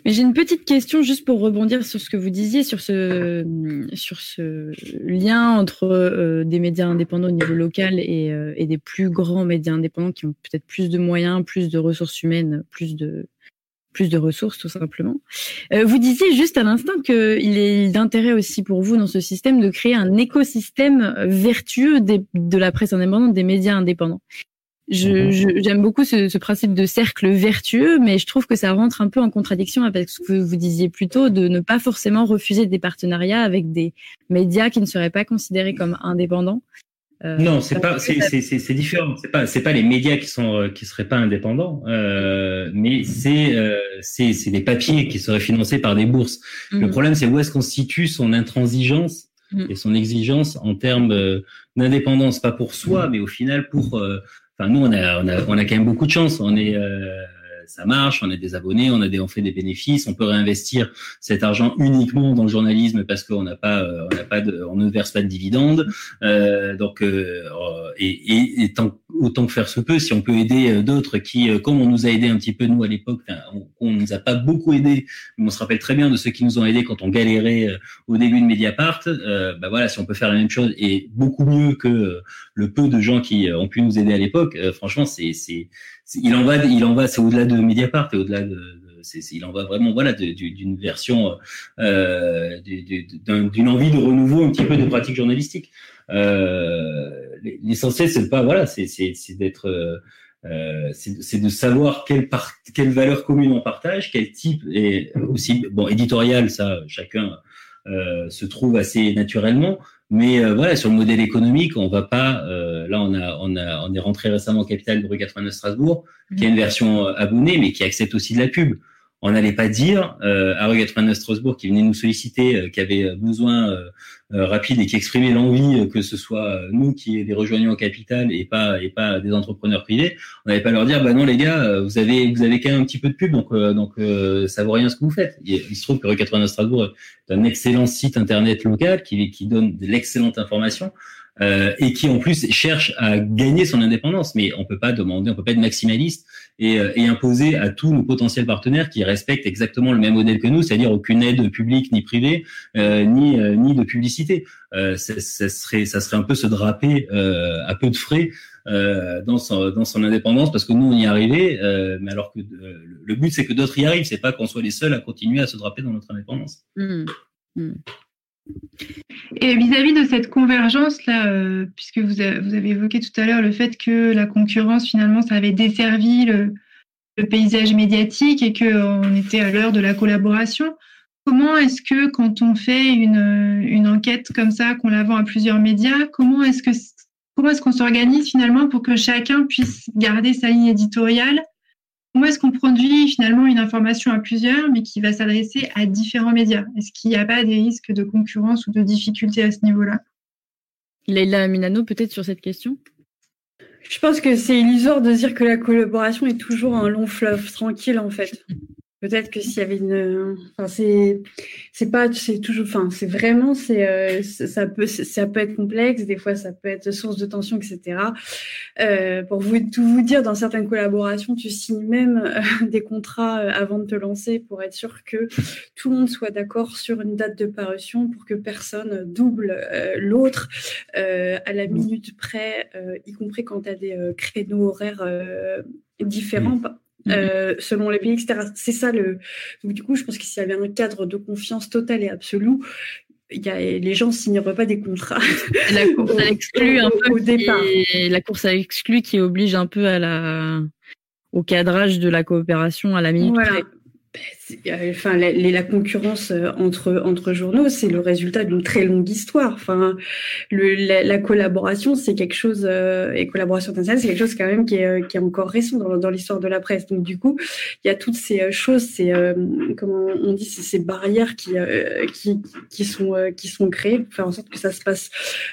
Mais j'ai une petite question juste pour rebondir sur ce que vous disiez, sur ce, sur ce lien entre euh, des médias indépendants au niveau local et, euh, et, des plus grands médias indépendants qui ont peut-être plus de moyens, plus de ressources humaines, plus de, plus de ressources tout simplement. Euh, vous disiez juste à l'instant qu'il est d'intérêt aussi pour vous dans ce système de créer un écosystème vertueux de la presse indépendante, des médias indépendants. Mhm. Je, j'aime beaucoup ce, ce, principe de cercle vertueux, mais je trouve que ça rentre un peu en contradiction avec ce que vous disiez plus tôt, de ne pas forcément refuser des partenariats avec des médias qui ne seraient pas considérés comme indépendants.
Euh, non, c'est pas, c'est, c'est, c'est, différent. C'est pas, c'est pas les médias qui sont, euh, qui seraient pas indépendants, euh, mais c'est, euh, c'est, c'est des papiers qui seraient financés par des bourses. Le mhm. problème, c'est où est-ce qu'on situe son intransigeance mhm. et son exigence en termes euh, d'indépendance, pas pour soi, mais au final pour Enfin, nous, on a, on a, on a quand même beaucoup de chance. On est, euh, ça marche, on a des abonnés, on a des, on fait des bénéfices, on peut réinvestir cet argent uniquement dans le journalisme parce qu'on n'a pas, euh, on n'a pas de, on ne verse pas de dividendes. Euh, donc, euh, et, et, et tant, autant que faire se peut, si on peut aider d'autres qui, comme on nous a aidé un petit peu nous à l'époque, on, on nous a pas beaucoup aidé, mais on se rappelle très bien de ceux qui nous ont aidés quand on galérait au début de Mediapart. Euh, bah voilà, si on peut faire la même chose et beaucoup mieux que le peu de gens qui ont pu nous aider à l'époque, franchement, c'est, c'est il en va, il en va, c'est au-delà de Mediapart et au-delà de, de il en va vraiment, voilà, d'une version, euh, d'une envie de renouveau un petit peu des pratiques journalistiques. Euh, l'essentiel, c'est pas, voilà, c'est, d'être, euh, c'est, de savoir quelle part, quelle valeur commune on partage, quel type et aussi, bon, éditorial, ça, chacun euh, se trouve assez naturellement. Mais euh, voilà, sur le modèle économique, on va pas. Euh, là, on a, on a, on est rentré récemment au capital de rue 89 Strasbourg, qui a une version abonnée, mais qui accepte aussi de la pub on n'allait pas dire euh, à Rue 89 Strasbourg qui venait nous solliciter, euh, qui avait besoin euh, euh, rapide et qui exprimait l'envie que ce soit nous qui les rejoignions au capital et pas et pas des entrepreneurs privés. On n'allait pas leur dire bah non les gars, vous avez vous avez quand même un petit peu de pub donc donc ça vaut rien ce que vous faites. Il, il se trouve que Rue 89 Strasbourg est un excellent site internet local qui qui donne de l'excellente information. Euh, et qui en plus cherche à gagner son indépendance. Mais on peut pas demander, on peut pas être maximaliste et, euh, et, imposer à tous nos potentiels partenaires qui respectent exactement le même modèle que nous, c'est-à-dire aucune aide publique ni privée, euh, ni euh, de publicité. ça, serait un peu se draper à peu de frais. dans son indépendance parce que nous on y est arrivé mais alors que le but c'est que d'autres y arrivent c'est pas qu'on soit les seuls à continuer à se draper dans notre indépendance
mmh. Mmh. Et vis-à-vis de cette convergence-là, euh, puisque vous, avez évoqué tout à l'heure le fait que la concurrence, finalement, ça avait desservi le, paysage médiatique et qu'on était à l'heure de la collaboration, comment est-ce que quand on fait une, enquête comme ça, qu'on la vend à plusieurs médias, comment est-ce comment est-ce qu'on s'organise finalement pour que chacun puisse garder sa ligne éditoriale Comment est-ce qu'on produit finalement une information à plusieurs, mais qui va s'adresser à différents médias? Est-ce qu'il n'y a pas des risques de concurrence ou de difficultés à ce niveau-là?
Leila Minano, peut-être sur cette question.
Je pense que c'est illusoire de dire que la collaboration est toujours un long fleuve tranquille, en fait. Peut-être que s'il y avait une, enfin c'est, c'est pas, c'est toujours, enfin c'est vraiment, c'est, euh, ça peut, ça peut être complexe. Des fois, ça peut être source de tension, etc. Euh, pour vous tout vous dire, dans certaines collaborations, tu signes même euh, des contrats euh, avant de te lancer pour être sûr que tout le monde soit d'accord sur une date de parution, pour que personne double l'autre à la minute près, y compris quand tu as des créneaux horaires différents. Mhm. Euh, selon les pays, etc. C'est ça le. Donc, du coup, je pense que s'il y avait un cadre de confiance totale et absolue, il y a, les gens signeraient pas des contrats.
La course à [LAUGHS] l'exclu un peu au départ. La course à l'exclu qui oblige un peu à la au cadrage de la coopération à la minute
voilà. Enfin, la, la, concurrence euh, entre entre journaux, c'est le résultat d'une très longue histoire. Enfin, le, la, la collaboration, c'est quelque chose euh, et collaboration internationale, c'est quelque chose quand même qui est, euh, qui est encore récent dans, dans l'histoire de la presse. Donc du coup, il y a toutes ces choses, ces comment on dit, ces barrières qui qui qui sont qui sont créées pour faire en sorte que ça se passe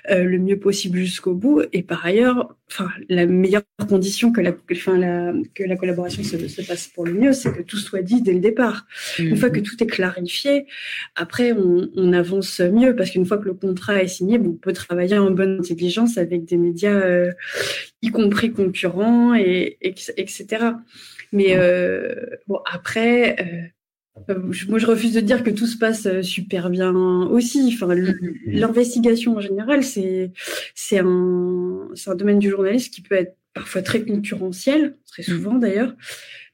le mieux possible jusqu'au bout. Et par ailleurs, enfin, la meilleure condition que la la que la collaboration se, se passe pour le mieux, c'est que tout soit dit dès le départ Une fois que tout est clarifié, après on, on avance mieux parce qu'une fois que le contrat est signé, on peut travailler en bonne intelligence avec des médias, euh, y compris concurrents et, etc. Mais euh, bon après. Euh, moi, je refuse de dire que tout se passe super bien aussi. Enfin, l'investigation en général, c'est c'est un un domaine du journalisme qui peut être parfois très concurrentiel, très mm. souvent d'ailleurs,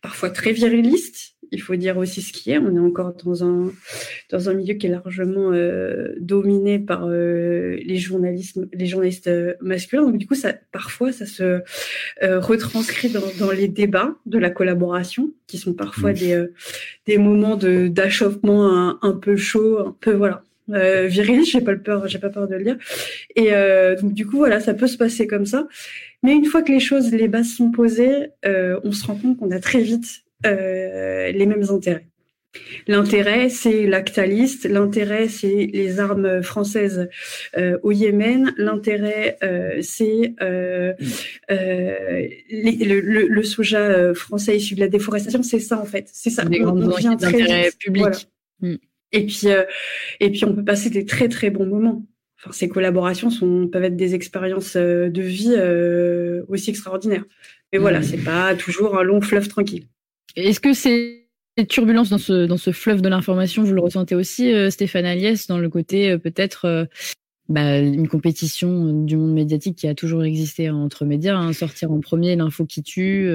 parfois très viriliste. Il faut dire aussi ce qui est. On est encore dans un dans un milieu qui est largement euh, dominé par euh, les journalistes les journalistes euh, masculins. Donc du coup, ça parfois ça se retranscrit dans, dans les débats de la collaboration, qui sont parfois des des moments de d'achoppement un, un peu chaud, un peu voilà euh, viril, j'ai pas peur, j'ai pas peur de le dire. Et euh, donc du coup voilà, ça peut se passer comme ça. Mais une fois que les choses, les bases sont posées, euh, on se rend compte qu'on a très vite euh, les mêmes intérêts. L'intérêt, c'est l'actaliste. L'intérêt, c'est les armes françaises euh, au Yémen. L'intérêt, euh, c'est euh, euh le, le, le, soja français issu de la déforestation. C'est ça, en fait. C'est ça.
Des grandes d'intérêt public.
Mm. Et puis, et puis, on peut passer des très très bons moments. Enfin, ces collaborations sont, peuvent être des expériences euh, de vie euh, aussi extraordinaires. Mais voilà, mmh. c'est pas toujours un long fleuve tranquille.
Est-ce que c'est turbulence dans ce, dans ce fleuve de l'information, vous le ressentez aussi, euh, Stéphane Aliès, dans le côté peut-être bah, une compétition du monde médiatique qui a toujours existé entre médias, hein, sortir en premier l'info qui tue,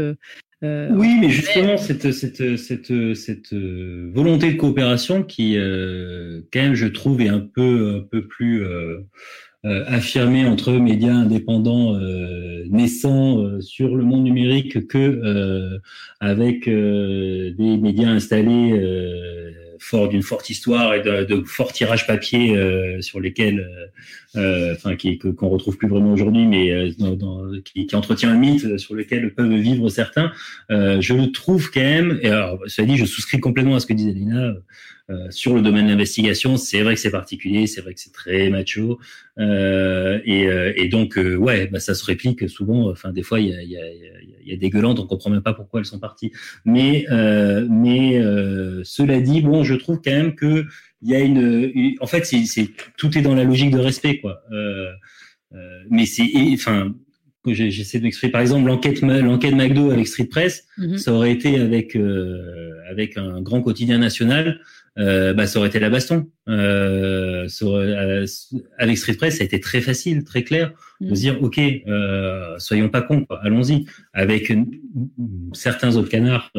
euh, oui, mais justement, cette, cette, cette, cette euh, volonté de coopération qui, euh, quand même, je trouve, est un peu, un peu plus euh, affirmée entre médias indépendants naissants sur le monde numérique que avec des médias installés fort d'une forte histoire et de, de forts tirages papier sur lesquels euh, enfin qui qu'on retrouve plus vraiment aujourd'hui, mais euh, qui, entretient un mythe sur lequel peuvent vivre certains. Euh, je le trouve quand même. Et alors, cela dit, je souscris complètement à ce que disait Lina. Euh, sur le domaine de l'investigation, c'est vrai que c'est particulier, c'est vrai que c'est très macho, euh, et, et, donc ouais, bah, ça se réplique souvent. Enfin, des fois, il y a, y, a, y a, des gueulantes, on comprend même pas pourquoi elles sont parties. Mais mais cela dit, bon, je trouve quand même que il y a une, en fait, c'est, tout est dans la logique de respect, quoi. Euh, euh, mais c'est, enfin, j'essaie de m'exprimer. Par exemple, l'enquête, l'enquête McDo avec Street Press, mhm. ça aurait été avec euh, avec un grand quotidien national, euh, bah, ça aurait été la baston. Euh, aurait, avec Street Press, ça a été très facile, très clair, de mhm. dire, ok, soyons pas cons, allons-y. Avec certains autres canards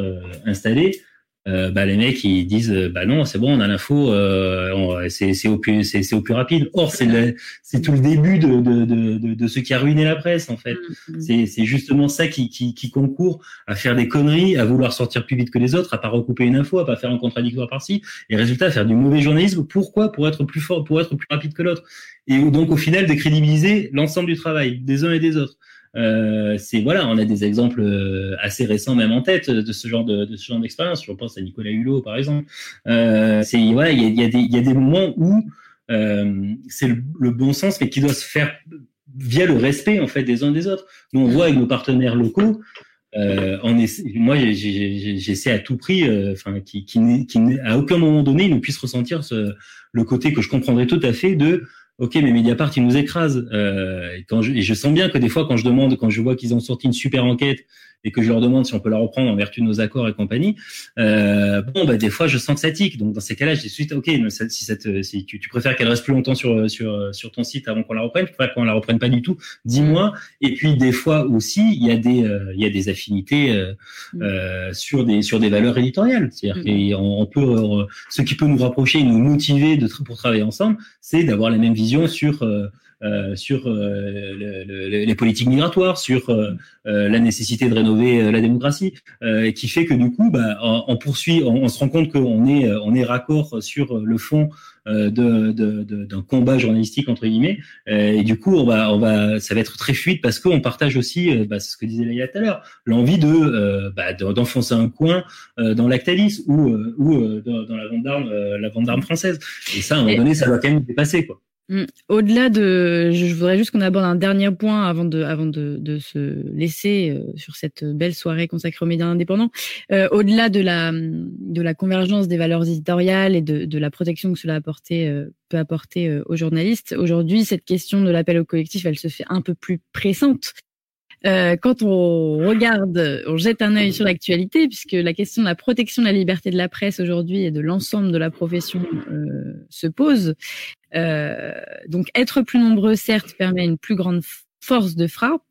installés, euh, bah, les mecs ils disent euh, bah non c'est bon on a l'info euh, c'est au plus c'est au plus rapide. Or c'est c'est tout le début de, de, de, de, ce qui a ruiné la presse en fait. Mm, mm. c'est c'est justement ça qui, qui, qui concourt à faire des conneries à vouloir sortir plus vite que les autres à pas recouper une info à pas faire un contradictoire par-ci et résultat à faire du mauvais journalisme. Pourquoi? Pour être plus fort pour être plus rapide que l'autre. Et donc au final décrédibiliser l'ensemble du travail des uns et des autres euh, c'est voilà, on a des exemples euh, assez récents même en tête de ce genre de, de ce genre d'expérience. Je pense à Nicolas Hulot par exemple. Euh, c'est voilà, il y a, y, a y a des moments où euh, c'est le, bon sens, mais qui doit se faire via le respect en fait des uns des autres. Nous on voit avec nos partenaires locaux. Euh, on moi, j'essaie à tout prix, enfin, qui, qui, qui, à aucun moment donné, ne puisse ressentir ce, le côté que je comprendrais tout à fait de ok, mais Mediapart, ils nous écrasent. Euh, et, je sens bien que des fois, quand je demande, quand je vois qu'ils ont sorti une super enquête et que je leur demande si on peut la reprendre en vertu de nos accords et compagnie, euh, bon, bah, des fois, je sens que ça tique. Donc, dans ces cas-là, je dis suite, ok, si, cette, si tu, tu préfères qu'elle reste plus longtemps sur, sur, sur ton site avant qu'on la reprenne, tu préfères qu'on la reprenne pas du tout, dis-moi. Et puis, des fois aussi, il y a des, euh, il y a des affinités euh, mm. euh, sur des, sur des valeurs éditoriales. C'est-à-dire mm. qu'on on peut, euh, ce qui peut nous rapprocher et nous motiver de, pour travailler ensemble, c'est d'avoir la même vision sur euh, sur euh, le, les politiques migratoires, sur euh, la nécessité de rénover la démocratie, qui fait que du coup, bah, on, poursuit, on, se rend compte qu'on est on est raccord sur le fond d'un de, de, combat journalistique entre guillemets, et du coup, on va on va ça va être très fluide parce qu'on partage aussi, bah, ce que disait Laïla tout à l'heure, l'envie de bah, d'enfoncer un coin dans l'actalis ou ou dans, dans, la vente d'armes la vente d'armes française. Et ça, à un moment donné, ça doit quand même dépasser quoi.
Mm. Au-delà de, je voudrais juste qu'on aborde un dernier point avant de, avant de, se laisser euh, sur cette belle soirée consacrée aux médias indépendants. Euh, au-delà de la, de la convergence des valeurs éditoriales et de, de la protection que cela euh, peut apporter aux journalistes, aujourd'hui, cette question de l'appel au collectif, elle se fait un peu plus pressante. Quand on regarde, on jette un œil sur l'actualité, puisque la question de la protection de la liberté de la presse aujourd'hui et de l'ensemble de la profession se pose. Euh, donc être plus nombreux, certes, permet une plus grande force de frappe.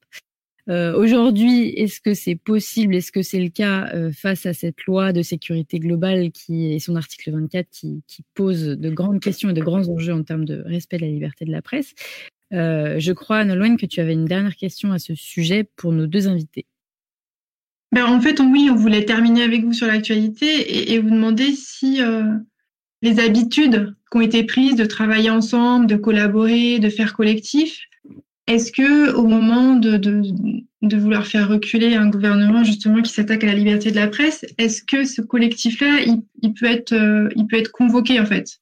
Euh, Aujourd'hui, est-ce que c'est possible Est-ce que c'est le cas euh, face à cette loi de sécurité globale qui est son article 24 qui, qui, pose de grandes questions et de grands enjeux en termes de respect de la liberté de la presse? Euh, Je crois, Nolwenn, que tu avais une dernière question à ce sujet pour nos deux invités.
Ben, en fait, oui, on voulait terminer avec vous sur l'actualité et, vous demander si euh, les habitudes qui ont été prises de travailler ensemble, de collaborer, de faire collectif, est-ce que au moment de, vouloir faire reculer un gouvernement justement qui s'attaque à la liberté de la presse, est-ce que ce collectif-là, il, peut être, euh, il peut être convoqué en fait?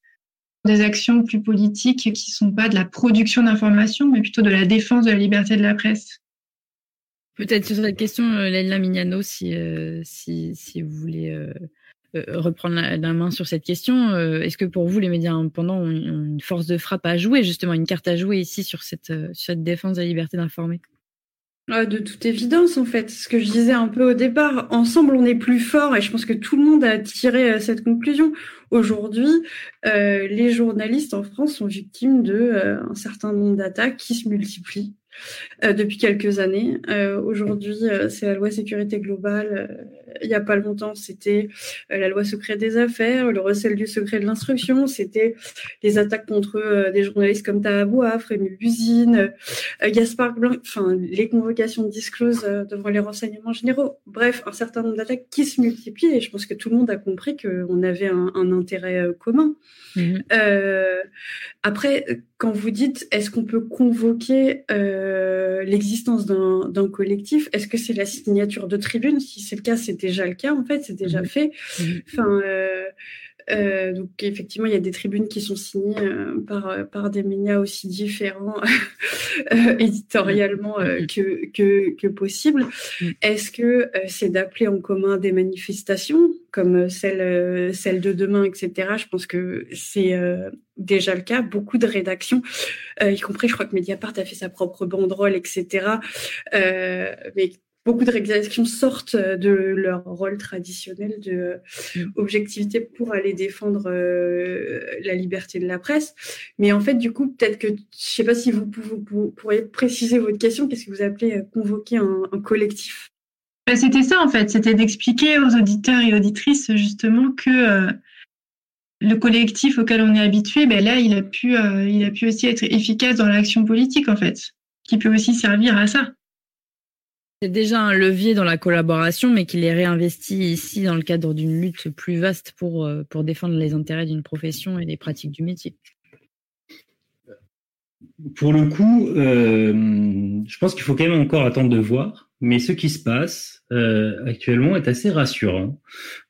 Des actions plus politiques qui sont pas de la production d'informations, mais plutôt de la défense de la liberté de la presse
Peut-être sur cette question, euh, Leila Mignano, si, euh, si, si vous voulez euh, reprendre la, la, main sur cette question. Est-ce que pour vous, les médias indépendants ont une force de frappe à jouer, justement, une carte à jouer ici sur cette, sur cette défense de la liberté d'informer?
De toute évidence, en fait, ce que je disais un peu au départ, ensemble on est plus fort et je pense que tout le monde a tiré cette conclusion. Aujourd'hui, euh, les journalistes en France sont victimes de euh, un certain nombre d'attaques qui se multiplient euh, depuis quelques années. Euh, Aujourd'hui, euh, c'est la loi sécurité globale. Il n'y a pas longtemps, c'était la loi secret des affaires, le recel du secret de l'instruction, c'était les attaques contre des journalistes comme Tahabouaf, Frémy Buzine, Gaspard Blanc, enfin les convocations de disclose devant les renseignements généraux. Bref, un certain nombre d'attaques qui se multiplient et je pense que tout le monde a compris qu'on avait un, un, intérêt commun. Mmh. après, quand vous dites est-ce qu'on peut convoquer euh, l'existence d'un collectif, est-ce que c'est la signature de tribune? Si c'est le cas, c'est déjà le cas en fait, c'est déjà mmh. fait. Mmh. Enfin, euh, euh, donc effectivement, il y a des tribunes qui sont signées euh, par par des médias aussi différents [LAUGHS] euh, éditorialement que, que, que possible. Est-ce que c'est d'appeler en commun des manifestations comme celle celle de demain, etc. Je pense que c'est déjà le cas. Beaucoup de rédactions, y compris, je crois que Mediapart a fait sa propre banderole, etc. mais beaucoup de réalisations sortent de leur rôle traditionnel de mm. objectivité pour aller défendre euh, la liberté de la presse. Mais en fait, du coup, peut-être que, je sais pas si vous, vous, pourriez préciser votre question, qu'est-ce que vous appelez euh, convoquer un, un collectif?
Ben, C'était ça, en fait, c'était d'expliquer aux auditeurs et auditrices justement que euh, le collectif auquel on est habitué, ben là, il a pu, euh, il a pu aussi être efficace dans l'action politique, en fait, qui peut aussi servir à ça.
C'est déjà un levier dans la collaboration, mais qu'il est réinvesti ici dans le cadre d'une lutte plus vaste pour, euh, défendre les intérêts d'une profession et des pratiques du métier.
Pour le coup, euh, je pense qu'il faut quand même encore attendre de voir, mais ce qui se passe euh, actuellement est assez rassurant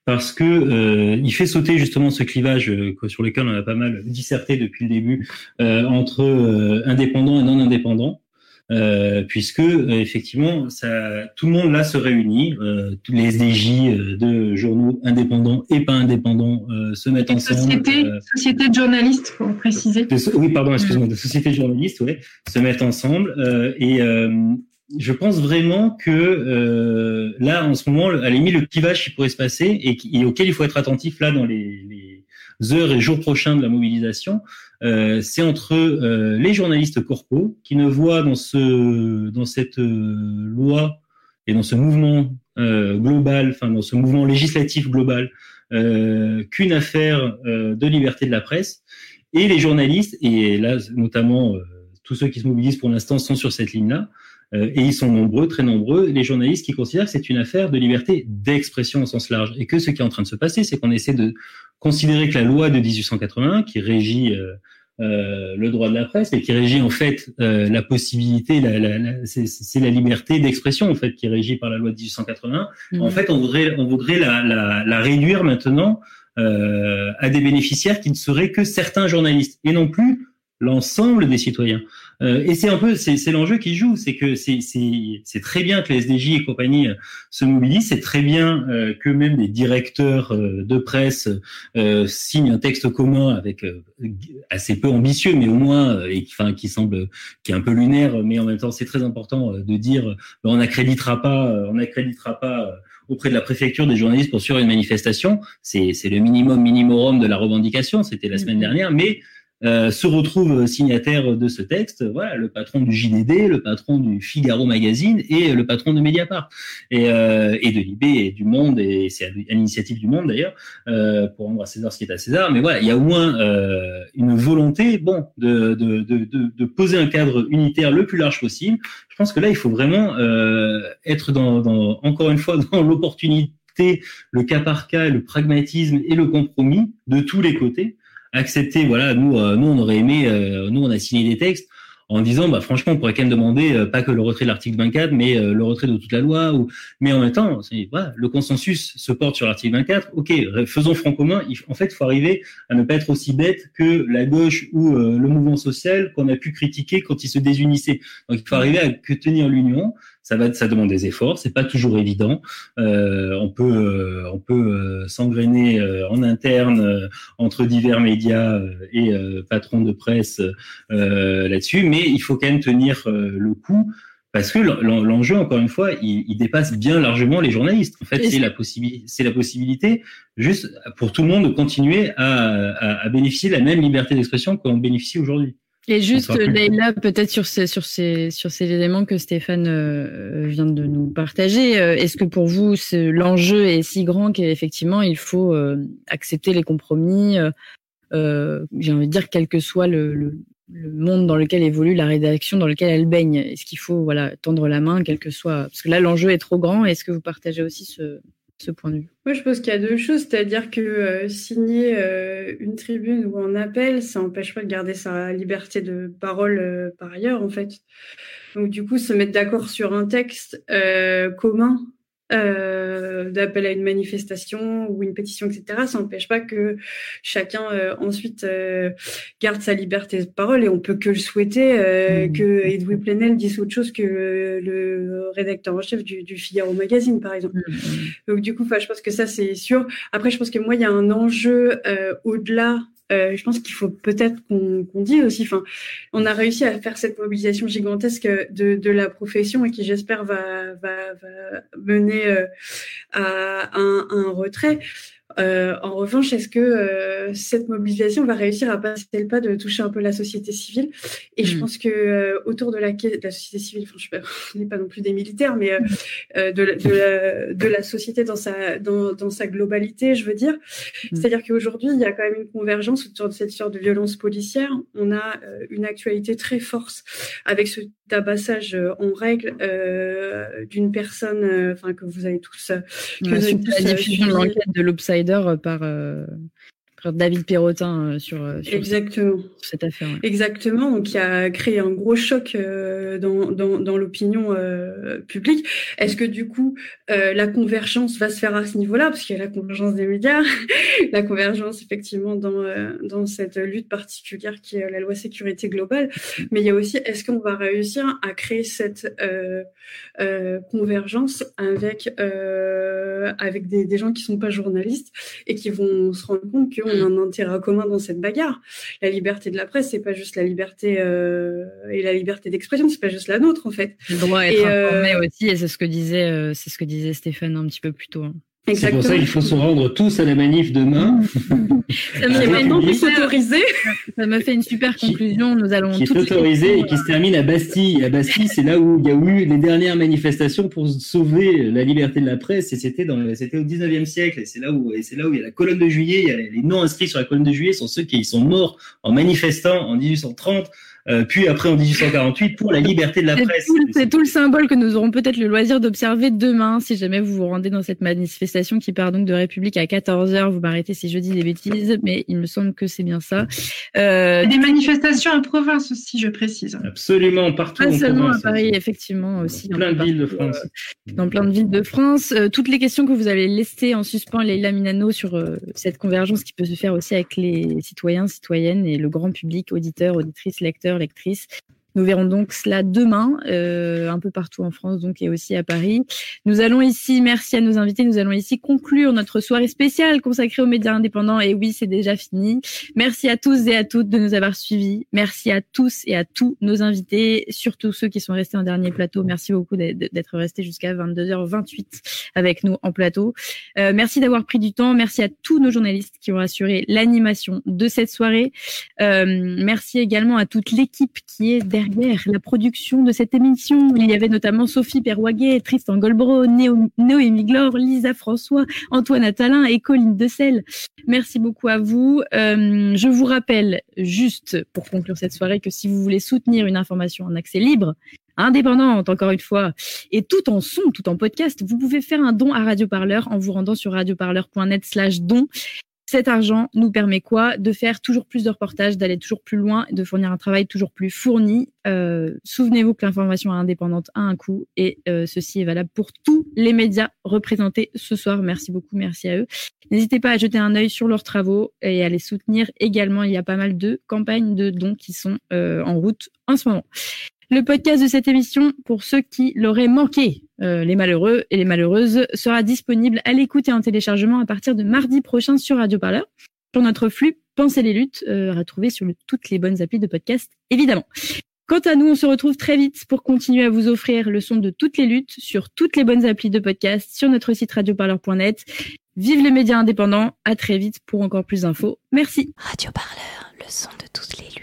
parce que euh, il fait sauter justement ce clivage sur lequel on a pas mal disserté depuis le début entre indépendants et non indépendants. Euh, puisque euh, effectivement, ça, tout le monde là se réunit, euh, tous les SDJ euh, de journaux indépendants et pas indépendants euh, se mettent ensemble.
Société, société de journalistes, pour préciser.
De, oui, pardon, excuse-moi, de société de journalistes, ouais, se mettent ensemble et je pense vraiment que là, en ce moment, à la limite, le clivage qui pourrait se passer et, et, auquel il faut être attentif là dans les heures et jours prochains de la mobilisation, euh, c'est entre euh, les journalistes corpaux qui ne voient dans ce dans cette euh, loi et dans ce mouvement euh, global, enfin dans ce mouvement législatif global, euh, qu'une affaire de liberté de la presse, et les journalistes et là notamment tous ceux qui se mobilisent pour l'instant sont sur cette ligne-là. Et ils sont nombreux, très nombreux, les journalistes qui considèrent que c'est une affaire de liberté d'expression au sens large. Et que ce qui est en train de se passer, c'est qu'on essaie de considérer que la loi de 1881, qui régit euh, euh, le droit de la presse, mais qui régit en fait euh, la possibilité, la, la, la, c'est la liberté d'expression en fait qui est régie par la loi de 1881. Mmh. En fait, on voudrait, on voudrait la, la réduire maintenant euh, à des bénéficiaires qui ne seraient que certains journalistes et non plus l'ensemble des citoyens. Euh, et c'est un peu, c'est l'enjeu qui joue, c'est que c'est très bien que les SDJ et compagnie euh, se mobilisent, c'est très bien euh, que même des directeurs euh, de presse euh, signent un texte commun avec assez peu ambitieux, mais au moins, et enfin qui semble, qui est un peu lunaire, mais en même temps c'est très important de dire, on n'accréditera pas, on n'accréditera pas auprès de la préfecture des journalistes pour suivre une manifestation. C'est le minimum minimorum de la revendication. C'était la semaine dernière, mais euh, se retrouve signataire de ce texte, voilà, le patron du JDD, le patron du Figaro Magazine et le patron de Mediapart et, euh, et de Libé et du Monde et c'est à l'initiative du Monde d'ailleurs euh, pour rendre à César ce qui est à César. Mais voilà, il y a au moins euh, une volonté, bon, de, de, de, de, poser un cadre unitaire le plus large possible. Je pense que là, il faut vraiment euh, être dans, dans, encore une fois, [LAUGHS] dans l'opportunité, le cas par cas, le pragmatisme et le compromis de tous les côtés accepter. Voilà, nous, euh, nous, on aurait aimé, euh, nous, on a signé des textes en disant, bah, franchement, on pourrait quand même demander euh, pas que le retrait de l'article 24, mais le retrait de toute la loi. Ou... Mais en même temps, voilà, le consensus se porte sur l'article 24. Ok, faisons front commun. En fait, faut arriver à ne pas être aussi bête que la gauche ou le mouvement social qu'on a pu critiquer quand ils se désunissaient. Donc, il faut arriver à tenir l'union ça va, ça demande des efforts. C'est pas toujours évident. Euh, on peut, euh, on peut euh, s'engrainer euh, en interne entre divers médias et patrons de presse là-dessus, mais il faut quand même tenir le coup. Parce que l'enjeu, encore une fois, il, il, dépasse bien largement les journalistes. En fait, c'est la possibilité, c'est la possibilité, juste pour tout le monde, de continuer à, à, à bénéficier de la même liberté d'expression qu'on bénéficie aujourd'hui.
Et juste, Leïla, peut-être sur ces, sur, ces, sur ces éléments que Stéphane euh, vient de nous partager, euh, est-ce que pour vous, l'enjeu est si grand qu'effectivement, il faut euh, accepter les compromis J'ai envie de dire, quel que soit le, le, le, monde dans lequel évolue la rédaction, dans lequel elle baigne? Est-ce qu'il faut voilà, tendre la main, quel que soit... Parce que là, l'enjeu est trop grand. Est-ce que vous partagez aussi ce, ce point de vue
Moi, je pense qu'il y a deux choses, c'est-à-dire que euh, signer euh, une tribune ou un appel, ça n'empêche pas de garder sa liberté de parole euh, par ailleurs, en fait. Donc, du coup, se mettre d'accord sur un texte commun euh, d'appel à une manifestation ou une pétition, etc. Ça n'empêche pas que chacun euh, ensuite euh, garde sa liberté de parole et on peut que le souhaiter mmh. que Edoui Plenel dise autre chose que le rédacteur en chef du, du Figaro Magazine, par exemple. Mmh. Donc du coup, je pense que ça c'est sûr. Après, je pense que moi, il y a un enjeu au-delà euh, je pense qu'il faut peut-être qu'on qu dise aussi, enfin, on a réussi à faire cette mobilisation gigantesque de, la profession et qui, j'espère, va, mener euh, à un retrait. Euh, en revanche, est-ce que euh, cette mobilisation va réussir à passer le pas de toucher un peu la société civile? Et je mm. pense que euh, autour de la, de la société civile, enfin, je sais pas, [LAUGHS] pas non plus des militaires, mais de, de, la, de, la, société dans sa, dans, dans sa globalité, je veux dire. Mm. C'est-à-dire qu'aujourd'hui, il y a quand même une convergence autour de cette sorte de violence policière. On a une actualité très forte avec ce tabassage en règle d'une personne, enfin que vous avez tous, que
vous avez tous la diffusion de l'enquête de l'Obside euh, par, euh, par David Perrotin euh, sur, sur,
Exactement.
cette affaire.
Exactement, donc qui a créé un gros choc dans, dans, dans l'opinion publique. Est-ce que du coup la convergence va se faire à ce niveau-là, parce qu'il y a la convergence des médias, [LAUGHS] la convergence effectivement dans, dans cette lutte particulière qui est la loi sécurité globale, mais il y a aussi est-ce qu'on va réussir à créer cette convergence avec avec des, des gens qui sont pas journalistes et qui vont se rendre compte qu'on a un intérêt commun dans cette bagarre. La liberté de la presse, c'est pas juste la liberté euh, et la liberté d'expression, c'est pas juste la nôtre en fait.
Le droit à être informé euh, aussi, et c'est ce que disait, euh, c'est ce que disait Stéphane un petit peu plus tôt. Hein.
C'est pour ça qu'il faut se rendre tous à la manif demain. [LAUGHS]
ça me fait Ça me fait une super conclusion. Nous allons
qui est autorisé et qui se termine à Bastille. À Bastille, c'est là où il y a eu les dernières manifestations pour sauver la liberté de la presse. Et c'était dans, c'était au 19e siècle. Et c'est là où, et c'est là où il y a la colonne de juillet. Il y a les noms inscrits sur la colonne de juillet sont ceux qui sont morts en manifestant en 1830 euh, puis après en 1848 pour la liberté de la presse.
C'est tout, le symbole que nous aurons peut-être le loisir d'observer demain, si jamais vous vous rendez dans cette manifestation qui part donc de République à 14h. Vous m'arrêtez si je dis des bêtises, mais il me semble que c'est bien ça.
Euh, des manifestations en province aussi, je précise.
Absolument, partout.
Pas seulement à Paris, effectivement aussi.
Dans plein de villes de France.
Euh, dans plein de villes de France. Euh, toutes les questions que vous avez laissées en suspens, Leila Minano, sur euh, cette convergence qui peut se faire aussi avec les citoyens, citoyennes et le grand public, auditeurs, auditrices, lecteurs, lectrices. Nous verrons donc cela demain, euh, un peu partout en France donc et aussi à Paris. Nous allons ici, merci à nos invités, nous allons ici conclure notre soirée spéciale consacrée aux médias indépendants. Et oui, c'est déjà fini. Merci à tous et à toutes de nous avoir suivis. Merci à tous et à tous nos invités, surtout ceux qui sont restés en dernier plateau. Merci beaucoup d'être restés jusqu'à 22h28 avec nous en plateau. Euh, merci d'avoir pris du temps. Merci à tous nos journalistes qui ont assuré l'animation de cette soirée. Euh, merci également à toute l'équipe qui est derrière la production de cette émission. Il y avait notamment Sophie Perwaguet, Tristan Golbro, Noémie Glore, Lisa François, Antoine Attalin et Colline Dessel. Merci beaucoup à vous. Euh, je vous rappelle juste pour conclure cette soirée que si vous voulez soutenir une information en accès libre, indépendante encore une fois, et tout en son, tout en podcast, vous pouvez faire un don à Radio Parleur en vous rendant sur radioparleur.net slash don. Cet argent nous permet quoi? De faire toujours plus de reportages, d'aller toujours plus loin, de fournir un travail toujours plus fourni. Euh, souvenez-vous que l'information indépendante a un coût et euh, ceci est valable pour tous les médias représentés ce soir. Merci beaucoup, merci à eux. N'hésitez pas à jeter un œil sur leurs travaux et à les soutenir également. Il y a pas mal de campagnes de dons qui sont euh, en route en ce moment. Le podcast de cette émission, pour ceux qui l'auraient manqué, euh, les malheureux et les malheureuses, sera disponible à l'écoute et en téléchargement à partir de mardi prochain sur Radio Parleur. Sur notre flux Pensez les luttes, euh, retrouver sur toutes les bonnes applis de podcast, évidemment. Quant à nous, on se retrouve très vite pour continuer à vous offrir le son de toutes les luttes sur toutes les bonnes applis de podcast sur notre site radioparleur.net. Vive les médias indépendants. À très vite pour encore plus d'infos. Merci.
Radio Parleur, le son de toutes les luttes.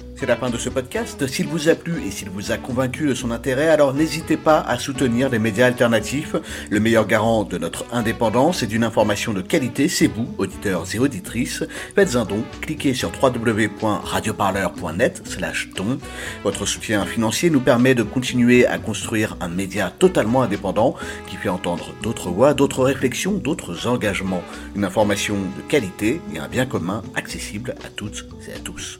C'est la fin de ce podcast. S'il vous a plu et s'il vous a convaincu de son intérêt, alors n'hésitez pas à soutenir les médias alternatifs. Le meilleur garant de notre indépendance et d'une information de qualité, c'est vous, auditeurs et auditrices. Faites un don, cliquez sur www.radioparleur.net slash don. Votre soutien financier nous permet de continuer à construire un média totalement indépendant qui fait entendre d'autres voix, d'autres réflexions, d'autres engagements. Une information de qualité et un bien commun accessible à toutes et à tous.